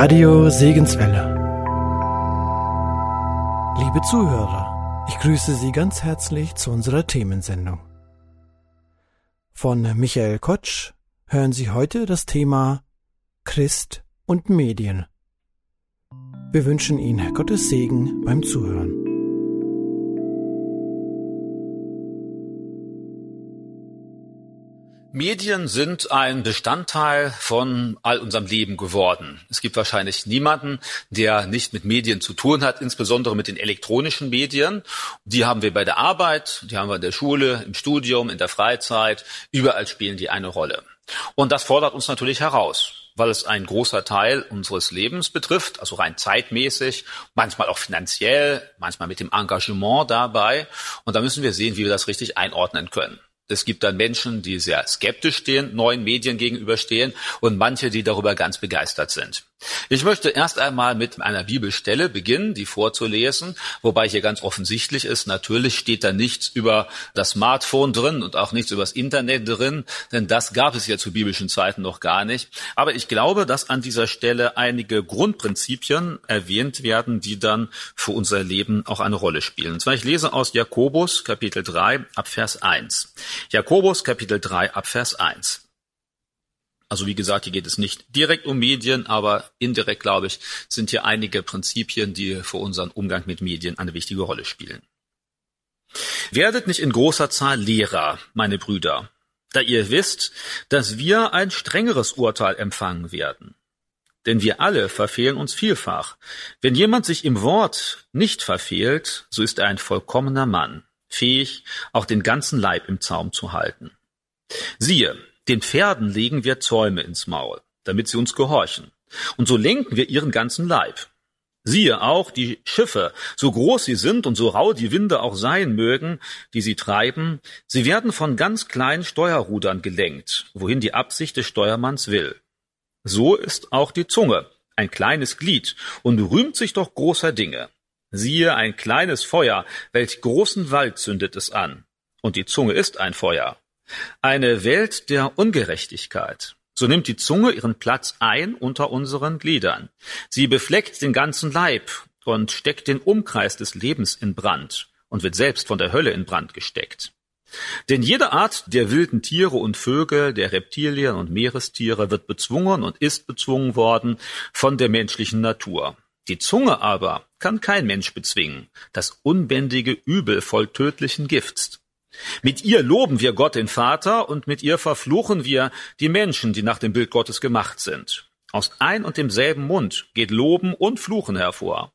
Radio Segenswelle. Liebe Zuhörer, ich grüße Sie ganz herzlich zu unserer Themensendung. Von Michael Kotsch hören Sie heute das Thema Christ und Medien. Wir wünschen Ihnen Gottes Segen beim Zuhören. Medien sind ein Bestandteil von all unserem Leben geworden. Es gibt wahrscheinlich niemanden, der nicht mit Medien zu tun hat, insbesondere mit den elektronischen Medien. Die haben wir bei der Arbeit, die haben wir in der Schule, im Studium, in der Freizeit. Überall spielen die eine Rolle. Und das fordert uns natürlich heraus weil es ein großer Teil unseres Lebens betrifft, also rein zeitmäßig, manchmal auch finanziell, manchmal mit dem Engagement dabei. Und da müssen wir sehen, wie wir das richtig einordnen können. Es gibt dann Menschen, die sehr skeptisch stehen, neuen Medien gegenüberstehen und manche, die darüber ganz begeistert sind. Ich möchte erst einmal mit einer Bibelstelle beginnen, die vorzulesen, wobei hier ganz offensichtlich ist, natürlich steht da nichts über das Smartphone drin und auch nichts über das Internet drin, denn das gab es ja zu biblischen Zeiten noch gar nicht. Aber ich glaube, dass an dieser Stelle einige Grundprinzipien erwähnt werden, die dann für unser Leben auch eine Rolle spielen. Und zwar ich lese aus Jakobus Kapitel 3 ab Vers 1. Jakobus Kapitel 3 ab Vers 1. Also wie gesagt, hier geht es nicht direkt um Medien, aber indirekt, glaube ich, sind hier einige Prinzipien, die für unseren Umgang mit Medien eine wichtige Rolle spielen. Werdet nicht in großer Zahl Lehrer, meine Brüder, da ihr wisst, dass wir ein strengeres Urteil empfangen werden. Denn wir alle verfehlen uns vielfach. Wenn jemand sich im Wort nicht verfehlt, so ist er ein vollkommener Mann, fähig, auch den ganzen Leib im Zaum zu halten. Siehe, den Pferden legen wir Zäume ins Maul, damit sie uns gehorchen. Und so lenken wir ihren ganzen Leib. Siehe auch die Schiffe, so groß sie sind und so rau die Winde auch sein mögen, die sie treiben, sie werden von ganz kleinen Steuerrudern gelenkt, wohin die Absicht des Steuermanns will. So ist auch die Zunge, ein kleines Glied, und rühmt sich doch großer Dinge. Siehe ein kleines Feuer, welch großen Wald zündet es an. Und die Zunge ist ein Feuer. Eine Welt der Ungerechtigkeit. So nimmt die Zunge ihren Platz ein unter unseren Gliedern. Sie befleckt den ganzen Leib und steckt den Umkreis des Lebens in Brand und wird selbst von der Hölle in Brand gesteckt. Denn jede Art der wilden Tiere und Vögel, der Reptilien und Meerestiere wird bezwungen und ist bezwungen worden von der menschlichen Natur. Die Zunge aber kann kein Mensch bezwingen, das unbändige Übel voll tödlichen Gifts. Mit ihr loben wir Gott den Vater und mit ihr verfluchen wir die Menschen, die nach dem Bild Gottes gemacht sind. Aus ein und demselben Mund geht Loben und Fluchen hervor.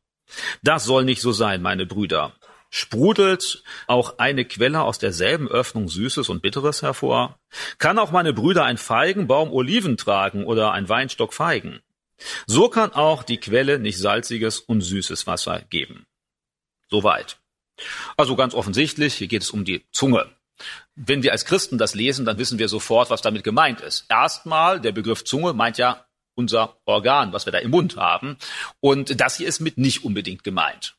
Das soll nicht so sein, meine Brüder. Sprudelt auch eine Quelle aus derselben Öffnung Süßes und Bitteres hervor? Kann auch meine Brüder ein Feigenbaum Oliven tragen oder ein Weinstock Feigen? So kann auch die Quelle nicht salziges und süßes Wasser geben. Soweit. Also ganz offensichtlich, hier geht es um die Zunge. Wenn wir als Christen das lesen, dann wissen wir sofort, was damit gemeint ist. Erstmal, der Begriff Zunge meint ja unser Organ, was wir da im Mund haben. Und das hier ist mit nicht unbedingt gemeint.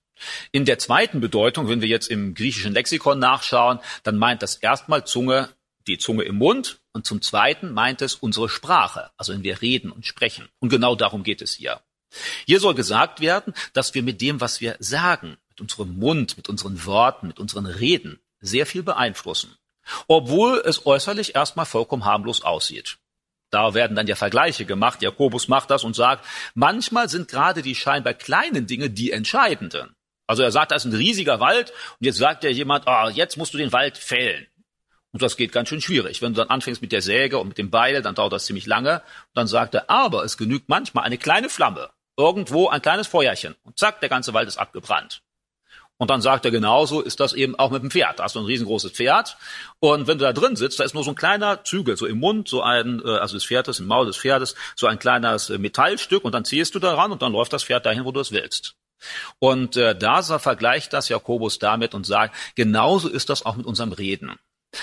In der zweiten Bedeutung, wenn wir jetzt im griechischen Lexikon nachschauen, dann meint das erstmal Zunge die Zunge im Mund und zum Zweiten meint es unsere Sprache, also wenn wir reden und sprechen. Und genau darum geht es hier. Hier soll gesagt werden, dass wir mit dem, was wir sagen, mit unserem Mund, mit unseren Worten, mit unseren Reden sehr viel beeinflussen. Obwohl es äußerlich erstmal vollkommen harmlos aussieht. Da werden dann ja Vergleiche gemacht. Jakobus macht das und sagt, manchmal sind gerade die scheinbar kleinen Dinge die entscheidenden. Also er sagt, da ist ein riesiger Wald und jetzt sagt ja jemand, oh, jetzt musst du den Wald fällen. Und das geht ganz schön schwierig. Wenn du dann anfängst mit der Säge und mit dem Beil, dann dauert das ziemlich lange. Und dann sagt er, aber es genügt manchmal eine kleine Flamme, irgendwo ein kleines Feuerchen. Und zack, der ganze Wald ist abgebrannt. Und dann sagt er, genauso ist das eben auch mit dem Pferd. Da hast du ein riesengroßes Pferd. Und wenn du da drin sitzt, da ist nur so ein kleiner Zügel, so im Mund, so ein, äh, also des Pferdes, im Maul des Pferdes, so ein kleines äh, Metallstück. Und dann ziehst du daran und dann läuft das Pferd dahin, wo du es willst. Und äh, da vergleicht das Jakobus damit und sagt, genauso ist das auch mit unserem Reden.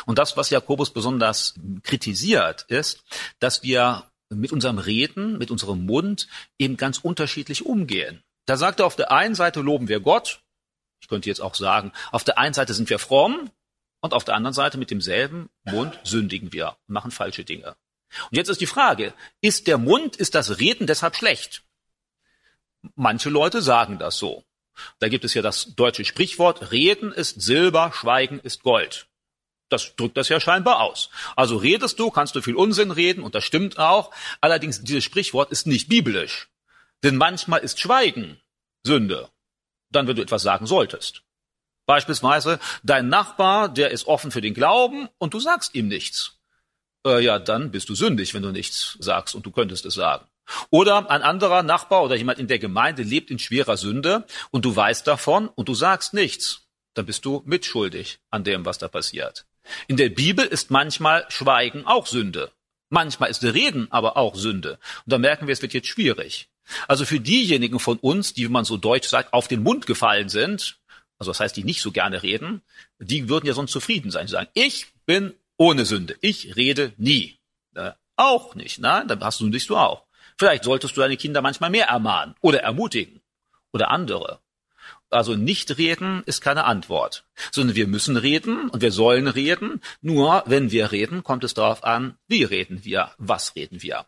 Und das, was Jakobus besonders kritisiert, ist, dass wir mit unserem Reden, mit unserem Mund eben ganz unterschiedlich umgehen. Da sagt er, auf der einen Seite loben wir Gott, könnte jetzt auch sagen, auf der einen Seite sind wir fromm und auf der anderen Seite mit demselben Mund sündigen wir machen falsche Dinge. Und jetzt ist die Frage, ist der Mund, ist das Reden deshalb schlecht? Manche Leute sagen das so. Da gibt es ja das deutsche Sprichwort, Reden ist Silber, Schweigen ist Gold. Das drückt das ja scheinbar aus. Also redest du, kannst du viel Unsinn reden und das stimmt auch. Allerdings, dieses Sprichwort ist nicht biblisch. Denn manchmal ist Schweigen Sünde. Dann, wenn du etwas sagen solltest. Beispielsweise, dein Nachbar, der ist offen für den Glauben und du sagst ihm nichts. Äh, ja, dann bist du sündig, wenn du nichts sagst und du könntest es sagen. Oder ein anderer Nachbar oder jemand in der Gemeinde lebt in schwerer Sünde und du weißt davon und du sagst nichts. Dann bist du mitschuldig an dem, was da passiert. In der Bibel ist manchmal Schweigen auch Sünde. Manchmal ist Reden aber auch Sünde. Und da merken wir, es wird jetzt schwierig. Also für diejenigen von uns, die, wie man so deutsch sagt, auf den Mund gefallen sind, also das heißt, die nicht so gerne reden, die würden ja sonst zufrieden sein. Die sagen, ich bin ohne Sünde. Ich rede nie. Äh, auch nicht. Nein, dann hast du nicht du auch. Vielleicht solltest du deine Kinder manchmal mehr ermahnen oder ermutigen oder andere. Also nicht reden ist keine Antwort, sondern wir müssen reden und wir sollen reden. Nur wenn wir reden, kommt es darauf an, wie reden wir, was reden wir.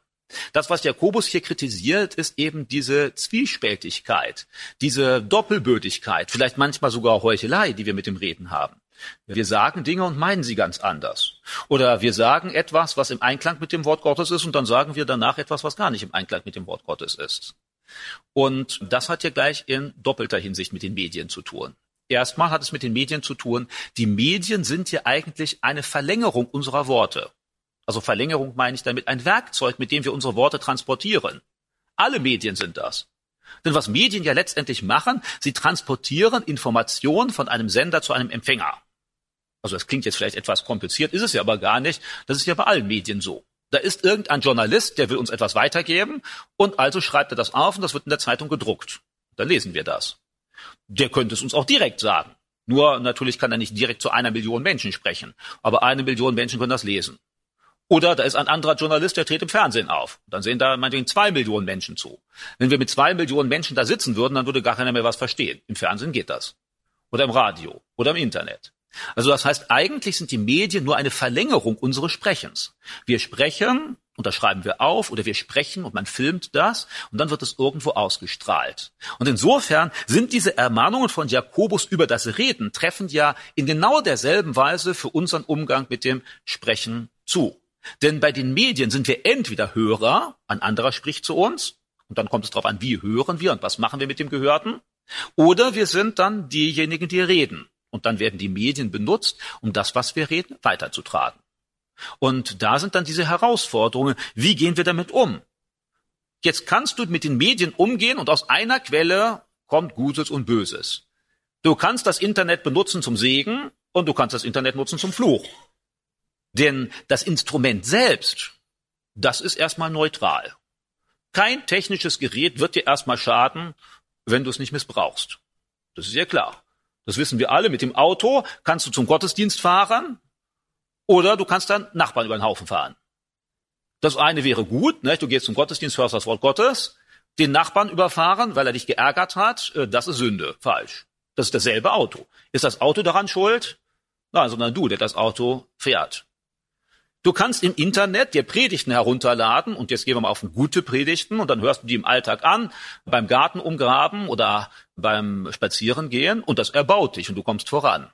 Das, was Jakobus hier kritisiert, ist eben diese Zwiespältigkeit, diese Doppelbötigkeit, vielleicht manchmal sogar Heuchelei, die wir mit dem Reden haben. Wir sagen Dinge und meinen sie ganz anders. Oder wir sagen etwas, was im Einklang mit dem Wort Gottes ist, und dann sagen wir danach etwas, was gar nicht im Einklang mit dem Wort Gottes ist. Und das hat ja gleich in doppelter Hinsicht mit den Medien zu tun. Erstmal hat es mit den Medien zu tun, die Medien sind ja eigentlich eine Verlängerung unserer Worte. Also Verlängerung meine ich damit ein Werkzeug, mit dem wir unsere Worte transportieren. Alle Medien sind das. Denn was Medien ja letztendlich machen, sie transportieren Informationen von einem Sender zu einem Empfänger. Also das klingt jetzt vielleicht etwas kompliziert, ist es ja aber gar nicht. Das ist ja bei allen Medien so. Da ist irgendein Journalist, der will uns etwas weitergeben und also schreibt er das auf und das wird in der Zeitung gedruckt. Dann lesen wir das. Der könnte es uns auch direkt sagen. Nur natürlich kann er nicht direkt zu einer Million Menschen sprechen, aber eine Million Menschen können das lesen. Oder da ist ein anderer Journalist, der tritt im Fernsehen auf. Dann sehen da meinetwegen zwei Millionen Menschen zu. Wenn wir mit zwei Millionen Menschen da sitzen würden, dann würde gar keiner mehr was verstehen. Im Fernsehen geht das. Oder im Radio. Oder im Internet. Also das heißt, eigentlich sind die Medien nur eine Verlängerung unseres Sprechens. Wir sprechen und das schreiben wir auf oder wir sprechen und man filmt das und dann wird es irgendwo ausgestrahlt. Und insofern sind diese Ermahnungen von Jakobus über das Reden treffen ja in genau derselben Weise für unseren Umgang mit dem Sprechen zu. Denn bei den Medien sind wir entweder Hörer, ein anderer spricht zu uns, und dann kommt es darauf an, wie hören wir und was machen wir mit dem Gehörten, oder wir sind dann diejenigen, die reden. Und dann werden die Medien benutzt, um das, was wir reden, weiterzutragen. Und da sind dann diese Herausforderungen. Wie gehen wir damit um? Jetzt kannst du mit den Medien umgehen und aus einer Quelle kommt Gutes und Böses. Du kannst das Internet benutzen zum Segen und du kannst das Internet nutzen zum Fluch. Denn das Instrument selbst, das ist erstmal neutral. Kein technisches Gerät wird dir erstmal schaden, wenn du es nicht missbrauchst. Das ist ja klar. Das wissen wir alle. Mit dem Auto kannst du zum Gottesdienst fahren oder du kannst dann Nachbarn über den Haufen fahren. Das eine wäre gut, ne? du gehst zum Gottesdienst, hörst das Wort Gottes, den Nachbarn überfahren, weil er dich geärgert hat, äh, das ist Sünde, falsch. Das ist dasselbe Auto. Ist das Auto daran schuld? Nein, sondern du, der das Auto fährt. Du kannst im Internet dir Predigten herunterladen und jetzt gehen wir mal auf gute Predigten und dann hörst du die im Alltag an, beim Garten umgraben oder beim Spazierengehen und das erbaut dich und du kommst voran.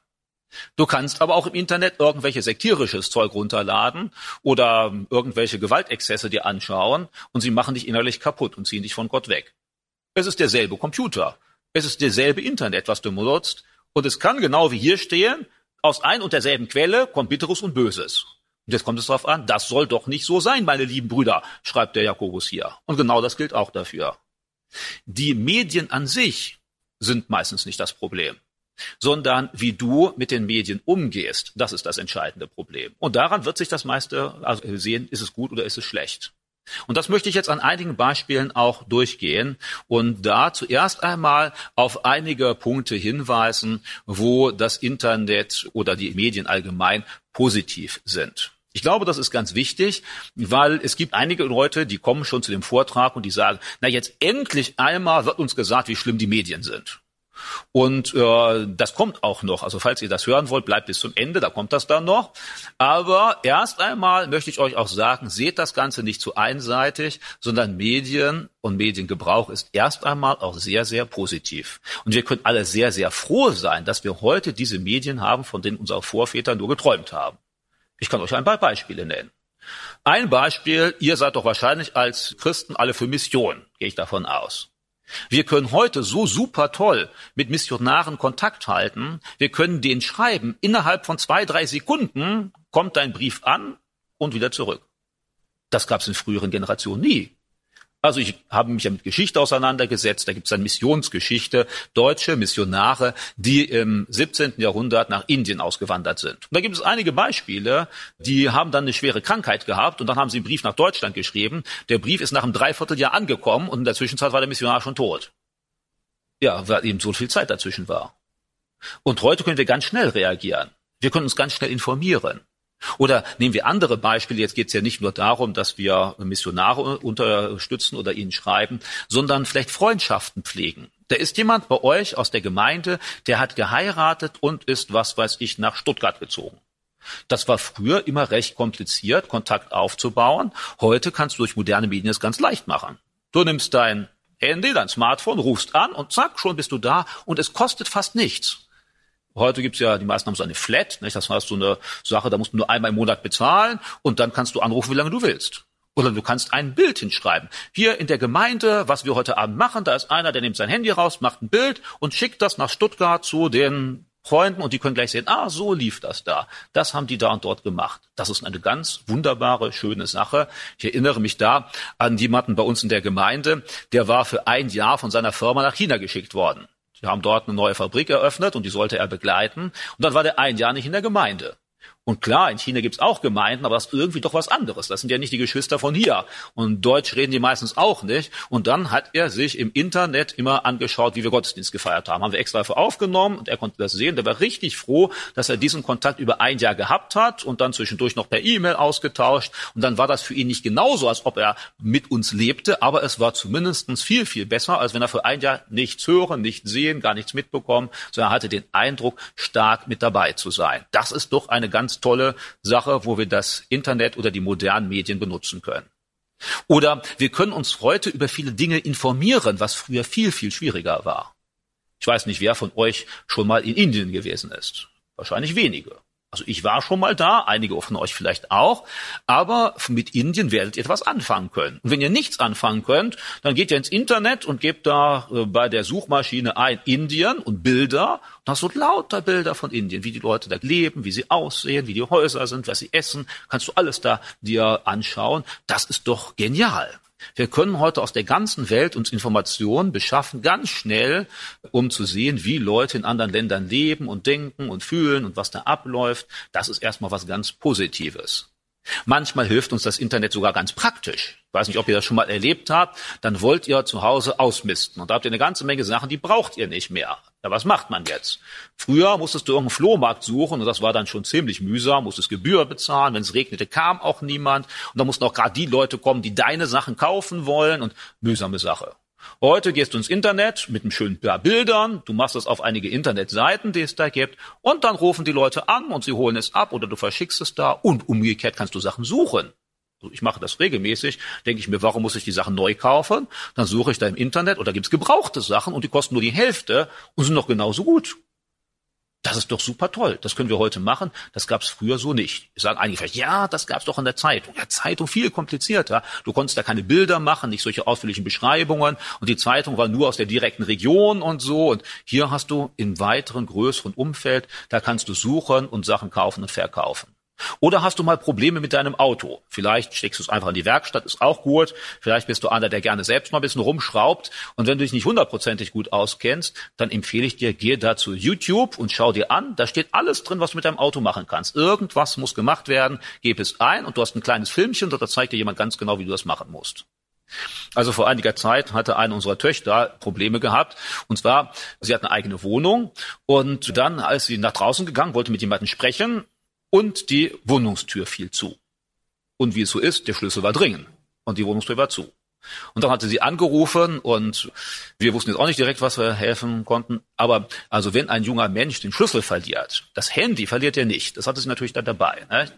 Du kannst aber auch im Internet irgendwelche sektierisches Zeug runterladen oder irgendwelche Gewaltexzesse dir anschauen und sie machen dich innerlich kaputt und ziehen dich von Gott weg. Es ist derselbe Computer. Es ist derselbe Internet, was du benutzt. Und es kann genau wie hier stehen, aus ein und derselben Quelle kommt Bitteres und Böses. Und jetzt kommt es darauf an, das soll doch nicht so sein, meine lieben Brüder, schreibt der Jakobus hier. Und genau das gilt auch dafür. Die Medien an sich sind meistens nicht das Problem, sondern wie du mit den Medien umgehst, das ist das entscheidende Problem. Und daran wird sich das meiste also sehen, ist es gut oder ist es schlecht. Und das möchte ich jetzt an einigen Beispielen auch durchgehen und da zuerst einmal auf einige Punkte hinweisen, wo das Internet oder die Medien allgemein positiv sind. Ich glaube, das ist ganz wichtig, weil es gibt einige Leute, die kommen schon zu dem Vortrag und die sagen, na jetzt endlich einmal wird uns gesagt, wie schlimm die Medien sind. Und äh, das kommt auch noch. Also falls ihr das hören wollt, bleibt bis zum Ende, da kommt das dann noch. Aber erst einmal möchte ich euch auch sagen, seht das Ganze nicht zu einseitig, sondern Medien und Mediengebrauch ist erst einmal auch sehr, sehr positiv. Und wir können alle sehr, sehr froh sein, dass wir heute diese Medien haben, von denen unsere Vorväter nur geträumt haben. Ich kann euch ein paar Beispiele nennen. Ein Beispiel, ihr seid doch wahrscheinlich als Christen alle für Mission, gehe ich davon aus. Wir können heute so super toll mit Missionaren Kontakt halten. Wir können den schreiben. Innerhalb von zwei, drei Sekunden kommt dein Brief an und wieder zurück. Das gab es in früheren Generationen nie. Also ich habe mich ja mit Geschichte auseinandergesetzt. Da gibt es dann Missionsgeschichte, deutsche Missionare, die im 17. Jahrhundert nach Indien ausgewandert sind. Und da gibt es einige Beispiele, die haben dann eine schwere Krankheit gehabt und dann haben sie einen Brief nach Deutschland geschrieben. Der Brief ist nach einem Dreivierteljahr angekommen und in der Zwischenzeit war der Missionar schon tot. Ja, weil eben so viel Zeit dazwischen war. Und heute können wir ganz schnell reagieren. Wir können uns ganz schnell informieren. Oder nehmen wir andere Beispiele. Jetzt geht es ja nicht nur darum, dass wir Missionare unterstützen oder ihnen schreiben, sondern vielleicht Freundschaften pflegen. Da ist jemand bei euch aus der Gemeinde, der hat geheiratet und ist, was weiß ich, nach Stuttgart gezogen. Das war früher immer recht kompliziert, Kontakt aufzubauen. Heute kannst du durch moderne Medien es ganz leicht machen. Du nimmst dein Handy, dein Smartphone, rufst an und zack, schon bist du da und es kostet fast nichts. Heute gibt's ja, die meisten haben so eine Flat, nicht? das heißt so eine Sache, da musst du nur einmal im Monat bezahlen und dann kannst du anrufen, wie lange du willst. Oder du kannst ein Bild hinschreiben. Hier in der Gemeinde, was wir heute Abend machen, da ist einer, der nimmt sein Handy raus, macht ein Bild und schickt das nach Stuttgart zu den Freunden und die können gleich sehen, ah, so lief das da. Das haben die da und dort gemacht. Das ist eine ganz wunderbare, schöne Sache. Ich erinnere mich da an jemanden bei uns in der Gemeinde, der war für ein Jahr von seiner Firma nach China geschickt worden. Sie haben dort eine neue Fabrik eröffnet und die sollte er begleiten. Und dann war der ein Jahr nicht in der Gemeinde. Und klar, in China gibt's auch Gemeinden, aber das ist irgendwie doch was anderes. Das sind ja nicht die Geschwister von hier. Und Deutsch reden die meistens auch nicht. Und dann hat er sich im Internet immer angeschaut, wie wir Gottesdienst gefeiert haben. Haben wir extra für aufgenommen und er konnte das sehen. Der war richtig froh, dass er diesen Kontakt über ein Jahr gehabt hat und dann zwischendurch noch per E-Mail ausgetauscht. Und dann war das für ihn nicht genauso, als ob er mit uns lebte, aber es war zumindestens viel, viel besser, als wenn er für ein Jahr nichts hören, nichts sehen, gar nichts mitbekommen, sondern er hatte den Eindruck, stark mit dabei zu sein. Das ist doch eine ganz tolle Sache, wo wir das Internet oder die modernen Medien benutzen können. Oder wir können uns heute über viele Dinge informieren, was früher viel, viel schwieriger war. Ich weiß nicht, wer von euch schon mal in Indien gewesen ist. Wahrscheinlich wenige. Also ich war schon mal da, einige von euch vielleicht auch, aber mit Indien werdet ihr etwas anfangen können. Und wenn ihr nichts anfangen könnt, dann geht ihr ins Internet und gebt da äh, bei der Suchmaschine ein Indien und Bilder. Und hast du lauter Bilder von Indien, wie die Leute da leben, wie sie aussehen, wie die Häuser sind, was sie essen. Kannst du alles da dir anschauen. Das ist doch genial. Wir können heute aus der ganzen Welt uns Informationen beschaffen, ganz schnell, um zu sehen, wie Leute in anderen Ländern leben und denken und fühlen und was da abläuft. Das ist erstmal was ganz Positives. Manchmal hilft uns das Internet sogar ganz praktisch. Ich weiß nicht, ob ihr das schon mal erlebt habt. Dann wollt ihr zu Hause ausmisten. Und da habt ihr eine ganze Menge Sachen, die braucht ihr nicht mehr. Ja, was macht man jetzt? Früher musstest du irgendeinen Flohmarkt suchen und das war dann schon ziemlich mühsam, musstest Gebühr bezahlen. Wenn es regnete, kam auch niemand. Und da mussten auch gerade die Leute kommen, die deine Sachen kaufen wollen und mühsame Sache. Heute gehst du ins Internet mit einem schönen paar Bildern, du machst das auf einige Internetseiten, die es da gibt, und dann rufen die Leute an und sie holen es ab oder du verschickst es da und umgekehrt kannst du Sachen suchen. Ich mache das regelmäßig, denke ich mir, warum muss ich die Sachen neu kaufen? Dann suche ich da im Internet oder gibt's gebrauchte Sachen und die kosten nur die Hälfte und sind noch genauso gut. Das ist doch super toll. Das können wir heute machen. Das gab es früher so nicht. Ich sage eigentlich, ja, das gab es doch in der Zeitung. Ja, Zeitung viel komplizierter. Du konntest da keine Bilder machen, nicht solche ausführlichen Beschreibungen. Und die Zeitung war nur aus der direkten Region und so. Und hier hast du im weiteren, größeren Umfeld, da kannst du suchen und Sachen kaufen und verkaufen. Oder hast du mal Probleme mit deinem Auto? Vielleicht steckst du es einfach in die Werkstatt, ist auch gut. Vielleicht bist du einer, der gerne selbst mal ein bisschen rumschraubt. Und wenn du dich nicht hundertprozentig gut auskennst, dann empfehle ich dir, geh da zu YouTube und schau dir an. Da steht alles drin, was du mit deinem Auto machen kannst. Irgendwas muss gemacht werden. Gib es ein und du hast ein kleines Filmchen da zeigt dir jemand ganz genau, wie du das machen musst. Also vor einiger Zeit hatte eine unserer Töchter Probleme gehabt. Und zwar, sie hat eine eigene Wohnung. Und dann, als sie nach draußen gegangen, wollte mit jemandem sprechen, und die Wohnungstür fiel zu. Und wie es so ist, der Schlüssel war dringend und die Wohnungstür war zu. Und dann hatte sie angerufen und wir wussten jetzt auch nicht direkt, was wir helfen konnten. Aber also wenn ein junger Mensch den Schlüssel verliert, das Handy verliert er nicht. Das hatte sie natürlich dann dabei. Ne?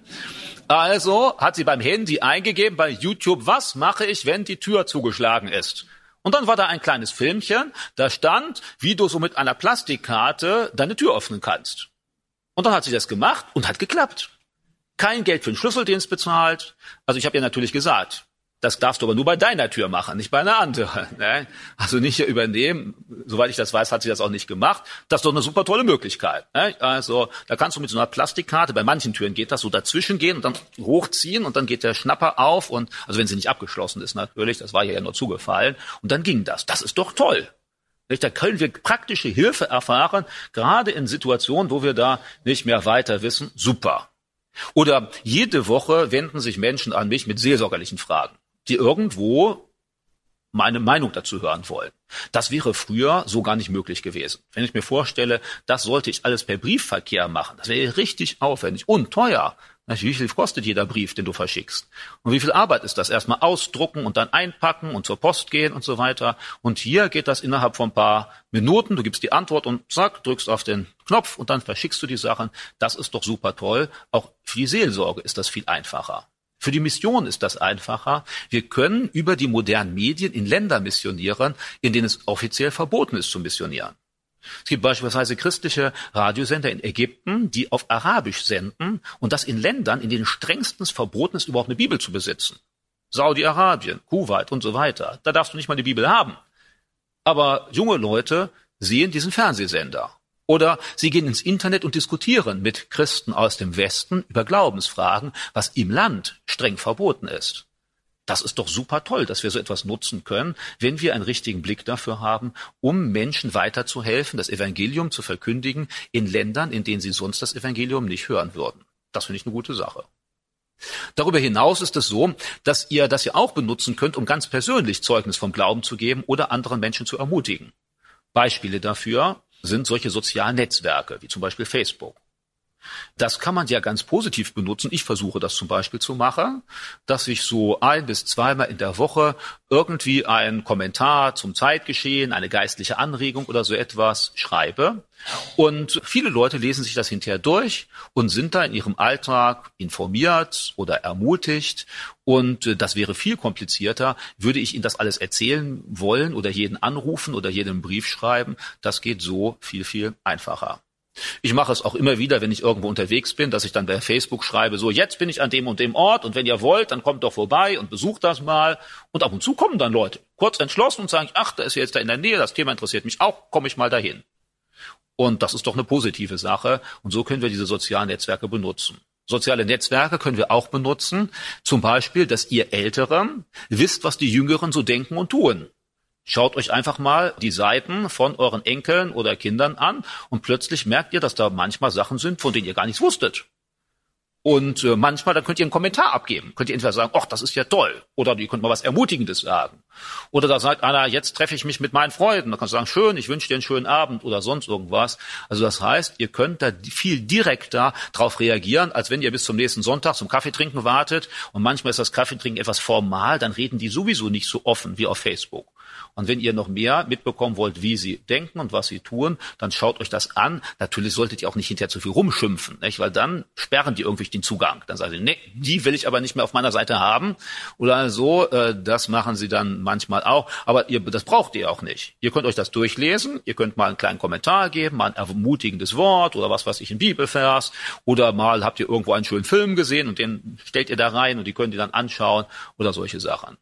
Also hat sie beim Handy eingegeben bei YouTube, was mache ich, wenn die Tür zugeschlagen ist? Und dann war da ein kleines Filmchen, da stand, wie du so mit einer Plastikkarte deine Tür öffnen kannst. Und dann hat sie das gemacht und hat geklappt. Kein Geld für den Schlüsseldienst bezahlt. Also ich habe ihr natürlich gesagt, das darfst du aber nur bei deiner Tür machen, nicht bei einer anderen. Ne? Also nicht übernehmen. Soweit ich das weiß, hat sie das auch nicht gemacht. Das ist doch eine super tolle Möglichkeit. Ne? Also da kannst du mit so einer Plastikkarte, bei manchen Türen geht das so dazwischen gehen und dann hochziehen und dann geht der Schnapper auf und also wenn sie nicht abgeschlossen ist natürlich, das war ja nur zugefallen und dann ging das. Das ist doch toll. Da können wir praktische Hilfe erfahren, gerade in Situationen, wo wir da nicht mehr weiter wissen. Super. Oder jede Woche wenden sich Menschen an mich mit seelsorgerlichen Fragen die irgendwo meine Meinung dazu hören wollen. Das wäre früher so gar nicht möglich gewesen. Wenn ich mir vorstelle, das sollte ich alles per Briefverkehr machen, das wäre richtig aufwendig und teuer. Wie viel kostet jeder Brief, den du verschickst? Und wie viel Arbeit ist das? Erstmal ausdrucken und dann einpacken und zur Post gehen und so weiter. Und hier geht das innerhalb von ein paar Minuten. Du gibst die Antwort und zack, drückst auf den Knopf und dann verschickst du die Sachen. Das ist doch super toll. Auch für die Seelsorge ist das viel einfacher. Für die Mission ist das einfacher. Wir können über die modernen Medien in Länder missionieren, in denen es offiziell verboten ist zu missionieren. Es gibt beispielsweise christliche Radiosender in Ägypten, die auf Arabisch senden und das in Ländern, in denen strengstens verboten ist, überhaupt eine Bibel zu besitzen. Saudi-Arabien, Kuwait und so weiter. Da darfst du nicht mal eine Bibel haben. Aber junge Leute sehen diesen Fernsehsender oder sie gehen ins Internet und diskutieren mit Christen aus dem Westen über Glaubensfragen, was im Land streng verboten ist. Das ist doch super toll, dass wir so etwas nutzen können, wenn wir einen richtigen Blick dafür haben, um Menschen weiterzuhelfen, das Evangelium zu verkündigen in Ländern, in denen sie sonst das Evangelium nicht hören würden. Das finde ich eine gute Sache. Darüber hinaus ist es so, dass ihr das ja auch benutzen könnt, um ganz persönlich Zeugnis vom Glauben zu geben oder anderen Menschen zu ermutigen. Beispiele dafür sind solche sozialen Netzwerke, wie zum Beispiel Facebook. Das kann man ja ganz positiv benutzen. Ich versuche das zum Beispiel zu machen, dass ich so ein bis zweimal in der Woche irgendwie einen Kommentar zum Zeitgeschehen, eine geistliche Anregung oder so etwas schreibe. Und viele Leute lesen sich das hinterher durch und sind da in ihrem Alltag informiert oder ermutigt. Und äh, das wäre viel komplizierter, würde ich Ihnen das alles erzählen wollen oder jeden anrufen oder jeden Brief schreiben. Das geht so viel, viel einfacher. Ich mache es auch immer wieder, wenn ich irgendwo unterwegs bin, dass ich dann bei Facebook schreibe, so jetzt bin ich an dem und dem Ort und wenn ihr wollt, dann kommt doch vorbei und besucht das mal. Und ab und zu kommen dann Leute, kurz entschlossen und sagen, ach, da ist jetzt da in der Nähe, das Thema interessiert mich auch, komme ich mal dahin. Und das ist doch eine positive Sache. Und so können wir diese sozialen Netzwerke benutzen. Soziale Netzwerke können wir auch benutzen, zum Beispiel, dass ihr Älteren wisst, was die Jüngeren so denken und tun. Schaut euch einfach mal die Seiten von euren Enkeln oder Kindern an und plötzlich merkt ihr, dass da manchmal Sachen sind, von denen ihr gar nichts wusstet. Und äh, manchmal, dann könnt ihr einen Kommentar abgeben. Könnt ihr entweder sagen, ach, das ist ja toll. Oder ihr könnt mal was Ermutigendes sagen. Oder da sagt einer, jetzt treffe ich mich mit meinen Freunden. Da kannst du sagen, schön, ich wünsche dir einen schönen Abend oder sonst irgendwas. Also das heißt, ihr könnt da viel direkter drauf reagieren, als wenn ihr bis zum nächsten Sonntag zum Kaffeetrinken wartet. Und manchmal ist das Kaffeetrinken etwas formal, dann reden die sowieso nicht so offen wie auf Facebook. Und wenn ihr noch mehr mitbekommen wollt, wie sie denken und was sie tun, dann schaut euch das an. Natürlich solltet ihr auch nicht hinterher zu viel rumschimpfen, nicht? weil dann sperren die irgendwie den Zugang. Dann sagen sie, nee, die will ich aber nicht mehr auf meiner Seite haben. Oder so, äh, das machen sie dann manchmal auch. Aber ihr, das braucht ihr auch nicht. Ihr könnt euch das durchlesen, ihr könnt mal einen kleinen Kommentar geben, mal ein ermutigendes Wort oder was weiß ich, ein Bibelvers. Oder mal habt ihr irgendwo einen schönen Film gesehen und den stellt ihr da rein und die könnt ihr dann anschauen oder solche Sachen.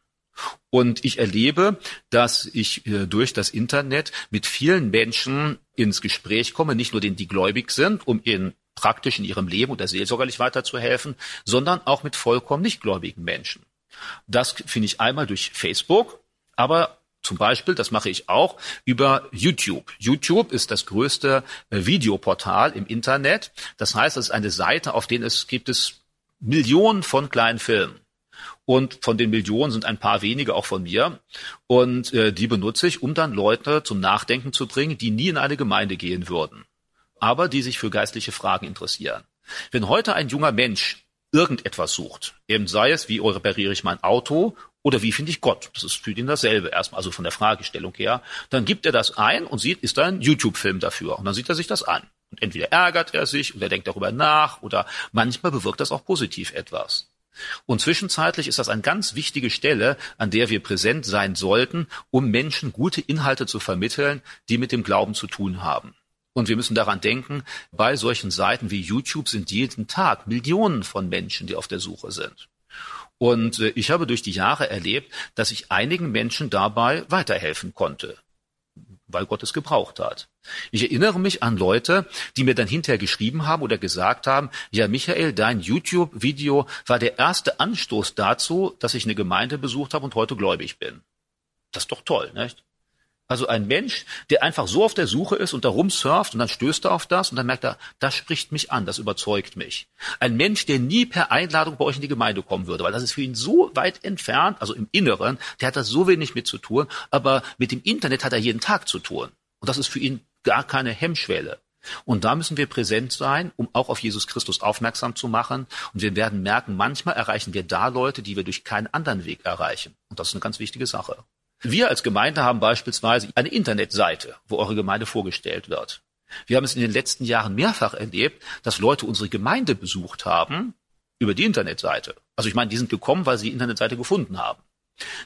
Und ich erlebe, dass ich äh, durch das Internet mit vielen Menschen ins Gespräch komme, nicht nur denen, die gläubig sind, um ihnen praktisch in ihrem Leben oder seelsorgerlich weiterzuhelfen, sondern auch mit vollkommen nichtgläubigen Menschen. Das finde ich einmal durch Facebook, aber zum Beispiel, das mache ich auch über YouTube. YouTube ist das größte äh, Videoportal im Internet. Das heißt, es ist eine Seite, auf der es gibt es Millionen von kleinen Filmen. Und von den Millionen sind ein paar wenige auch von mir. Und äh, die benutze ich, um dann Leute zum Nachdenken zu bringen, die nie in eine Gemeinde gehen würden, aber die sich für geistliche Fragen interessieren. Wenn heute ein junger Mensch irgendetwas sucht, eben sei es, wie repariere ich mein Auto Oder wie finde ich Gott? Das ist für ihn dasselbe erstmal, also von der Fragestellung her. Dann gibt er das ein und sieht, ist da ein YouTube-Film dafür. Und dann sieht er sich das an. Und entweder ärgert er sich oder denkt darüber nach oder manchmal bewirkt das auch positiv etwas. Und zwischenzeitlich ist das eine ganz wichtige Stelle, an der wir präsent sein sollten, um Menschen gute Inhalte zu vermitteln, die mit dem Glauben zu tun haben. Und wir müssen daran denken, bei solchen Seiten wie YouTube sind jeden Tag Millionen von Menschen, die auf der Suche sind. Und äh, ich habe durch die Jahre erlebt, dass ich einigen Menschen dabei weiterhelfen konnte, weil Gott es gebraucht hat. Ich erinnere mich an Leute, die mir dann hinterher geschrieben haben oder gesagt haben, ja Michael, dein YouTube-Video war der erste Anstoß dazu, dass ich eine Gemeinde besucht habe und heute gläubig bin. Das ist doch toll, nicht? Also ein Mensch, der einfach so auf der Suche ist und da rumsurft und dann stößt er auf das und dann merkt er, das spricht mich an, das überzeugt mich. Ein Mensch, der nie per Einladung bei euch in die Gemeinde kommen würde, weil das ist für ihn so weit entfernt, also im Inneren, der hat da so wenig mit zu tun, aber mit dem Internet hat er jeden Tag zu tun. Und das ist für ihn gar keine Hemmschwelle. Und da müssen wir präsent sein, um auch auf Jesus Christus aufmerksam zu machen. Und wir werden merken, manchmal erreichen wir da Leute, die wir durch keinen anderen Weg erreichen. Und das ist eine ganz wichtige Sache. Wir als Gemeinde haben beispielsweise eine Internetseite, wo eure Gemeinde vorgestellt wird. Wir haben es in den letzten Jahren mehrfach erlebt, dass Leute unsere Gemeinde besucht haben über die Internetseite. Also ich meine, die sind gekommen, weil sie die Internetseite gefunden haben.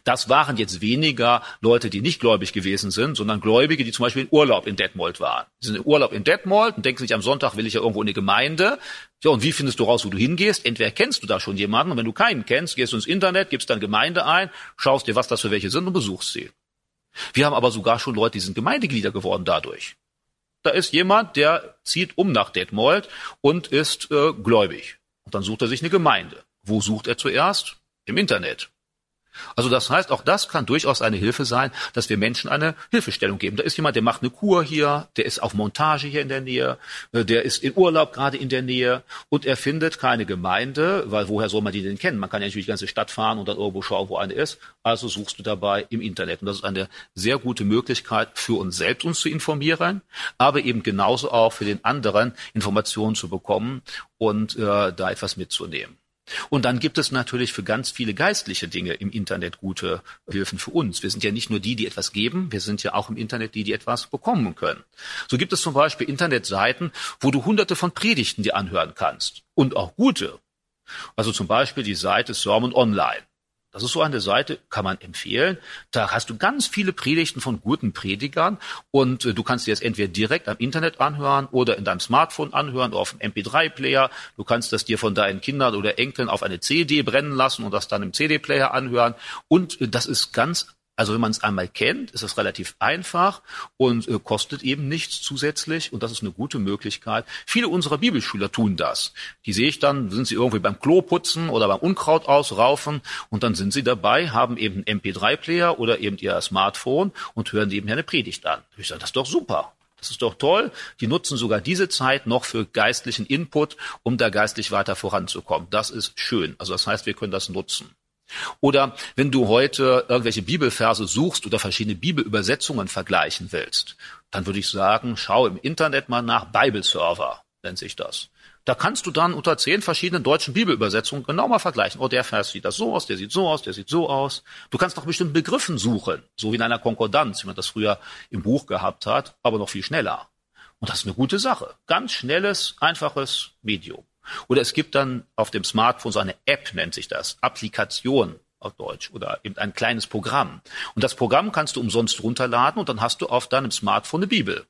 Das waren jetzt weniger Leute, die nicht gläubig gewesen sind, sondern Gläubige, die zum Beispiel in Urlaub in Detmold waren. Die sind in Urlaub in Detmold und denken sich, am Sonntag will ich ja irgendwo in die Gemeinde. Ja, und wie findest du raus, wo du hingehst? Entweder kennst du da schon jemanden und wenn du keinen kennst, gehst du ins Internet, gibst dann Gemeinde ein, schaust dir, was das für welche sind und besuchst sie. Wir haben aber sogar schon Leute, die sind Gemeindeglieder geworden dadurch. Da ist jemand, der zieht um nach Detmold und ist äh, gläubig. Und dann sucht er sich eine Gemeinde. Wo sucht er zuerst? Im Internet. Also das heißt, auch das kann durchaus eine Hilfe sein, dass wir Menschen eine Hilfestellung geben. Da ist jemand, der macht eine Kur hier, der ist auf Montage hier in der Nähe, äh, der ist in Urlaub gerade in der Nähe und er findet keine Gemeinde, weil woher soll man die denn kennen? Man kann ja natürlich die ganze Stadt fahren und dann irgendwo schauen, wo eine ist. Also suchst du dabei im Internet. Und das ist eine sehr gute Möglichkeit für uns selbst, uns zu informieren, aber eben genauso auch für den anderen Informationen zu bekommen und äh, da etwas mitzunehmen. Und dann gibt es natürlich für ganz viele geistliche Dinge im Internet gute Hilfen für uns. Wir sind ja nicht nur die, die etwas geben, wir sind ja auch im Internet die, die etwas bekommen können. So gibt es zum Beispiel Internetseiten, wo du hunderte von Predigten dir anhören kannst. Und auch gute. Also zum Beispiel die Seite Sermon Online. Das ist so eine Seite, kann man empfehlen. Da hast du ganz viele Predigten von guten Predigern und äh, du kannst dir jetzt entweder direkt am Internet anhören oder in deinem Smartphone anhören oder auf dem MP3-Player. Du kannst das dir von deinen Kindern oder Enkeln auf eine CD brennen lassen und das dann im CD-Player anhören. Und äh, das ist ganz also wenn man es einmal kennt, ist es relativ einfach und äh, kostet eben nichts zusätzlich und das ist eine gute Möglichkeit. Viele unserer Bibelschüler tun das. Die sehe ich dann, sind sie irgendwie beim Klo putzen oder beim Unkraut ausraufen und dann sind sie dabei, haben eben einen MP3-Player oder eben ihr Smartphone und hören nebenher eine Predigt an. Ich sage, das ist doch super. Das ist doch toll. Die nutzen sogar diese Zeit noch für geistlichen Input, um da geistlich weiter voranzukommen. Das ist schön. Also das heißt, wir können das nutzen. Oder wenn du heute irgendwelche Bibelverse suchst oder verschiedene Bibelübersetzungen vergleichen willst, dann würde ich sagen, schau im Internet mal nach Bibleserver, nennt sich das. Da kannst du dann unter zehn verschiedenen deutschen Bibelübersetzungen genau mal vergleichen. Oh, der Vers sieht das so aus, der sieht so aus, der sieht so aus. Du kannst nach bestimmten Begriffen suchen, so wie in einer Konkordanz, wie man das früher im Buch gehabt hat, aber noch viel schneller. Und das ist eine gute Sache. Ganz schnelles, einfaches Medium. Oder es gibt dann auf dem Smartphone so eine App, nennt sich das, Applikation auf Deutsch oder eben ein kleines Programm. Und das Programm kannst du umsonst runterladen und dann hast du auf deinem Smartphone eine Bibel.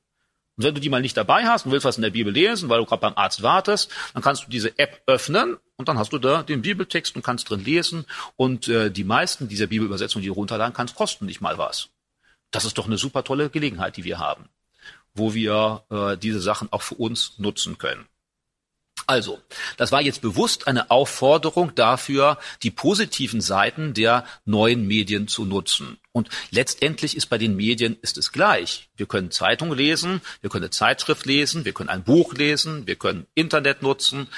Und wenn du die mal nicht dabei hast und willst was in der Bibel lesen, weil du gerade beim Arzt wartest, dann kannst du diese App öffnen und dann hast du da den Bibeltext und kannst drin lesen. Und äh, die meisten dieser Bibelübersetzungen, die du runterladen kannst, kosten nicht mal was. Das ist doch eine super tolle Gelegenheit, die wir haben, wo wir äh, diese Sachen auch für uns nutzen können. Also, das war jetzt bewusst eine Aufforderung dafür, die positiven Seiten der neuen Medien zu nutzen. Und letztendlich ist bei den Medien ist es gleich. Wir können Zeitung lesen, wir können eine Zeitschrift lesen, wir können ein Buch lesen, wir können Internet nutzen.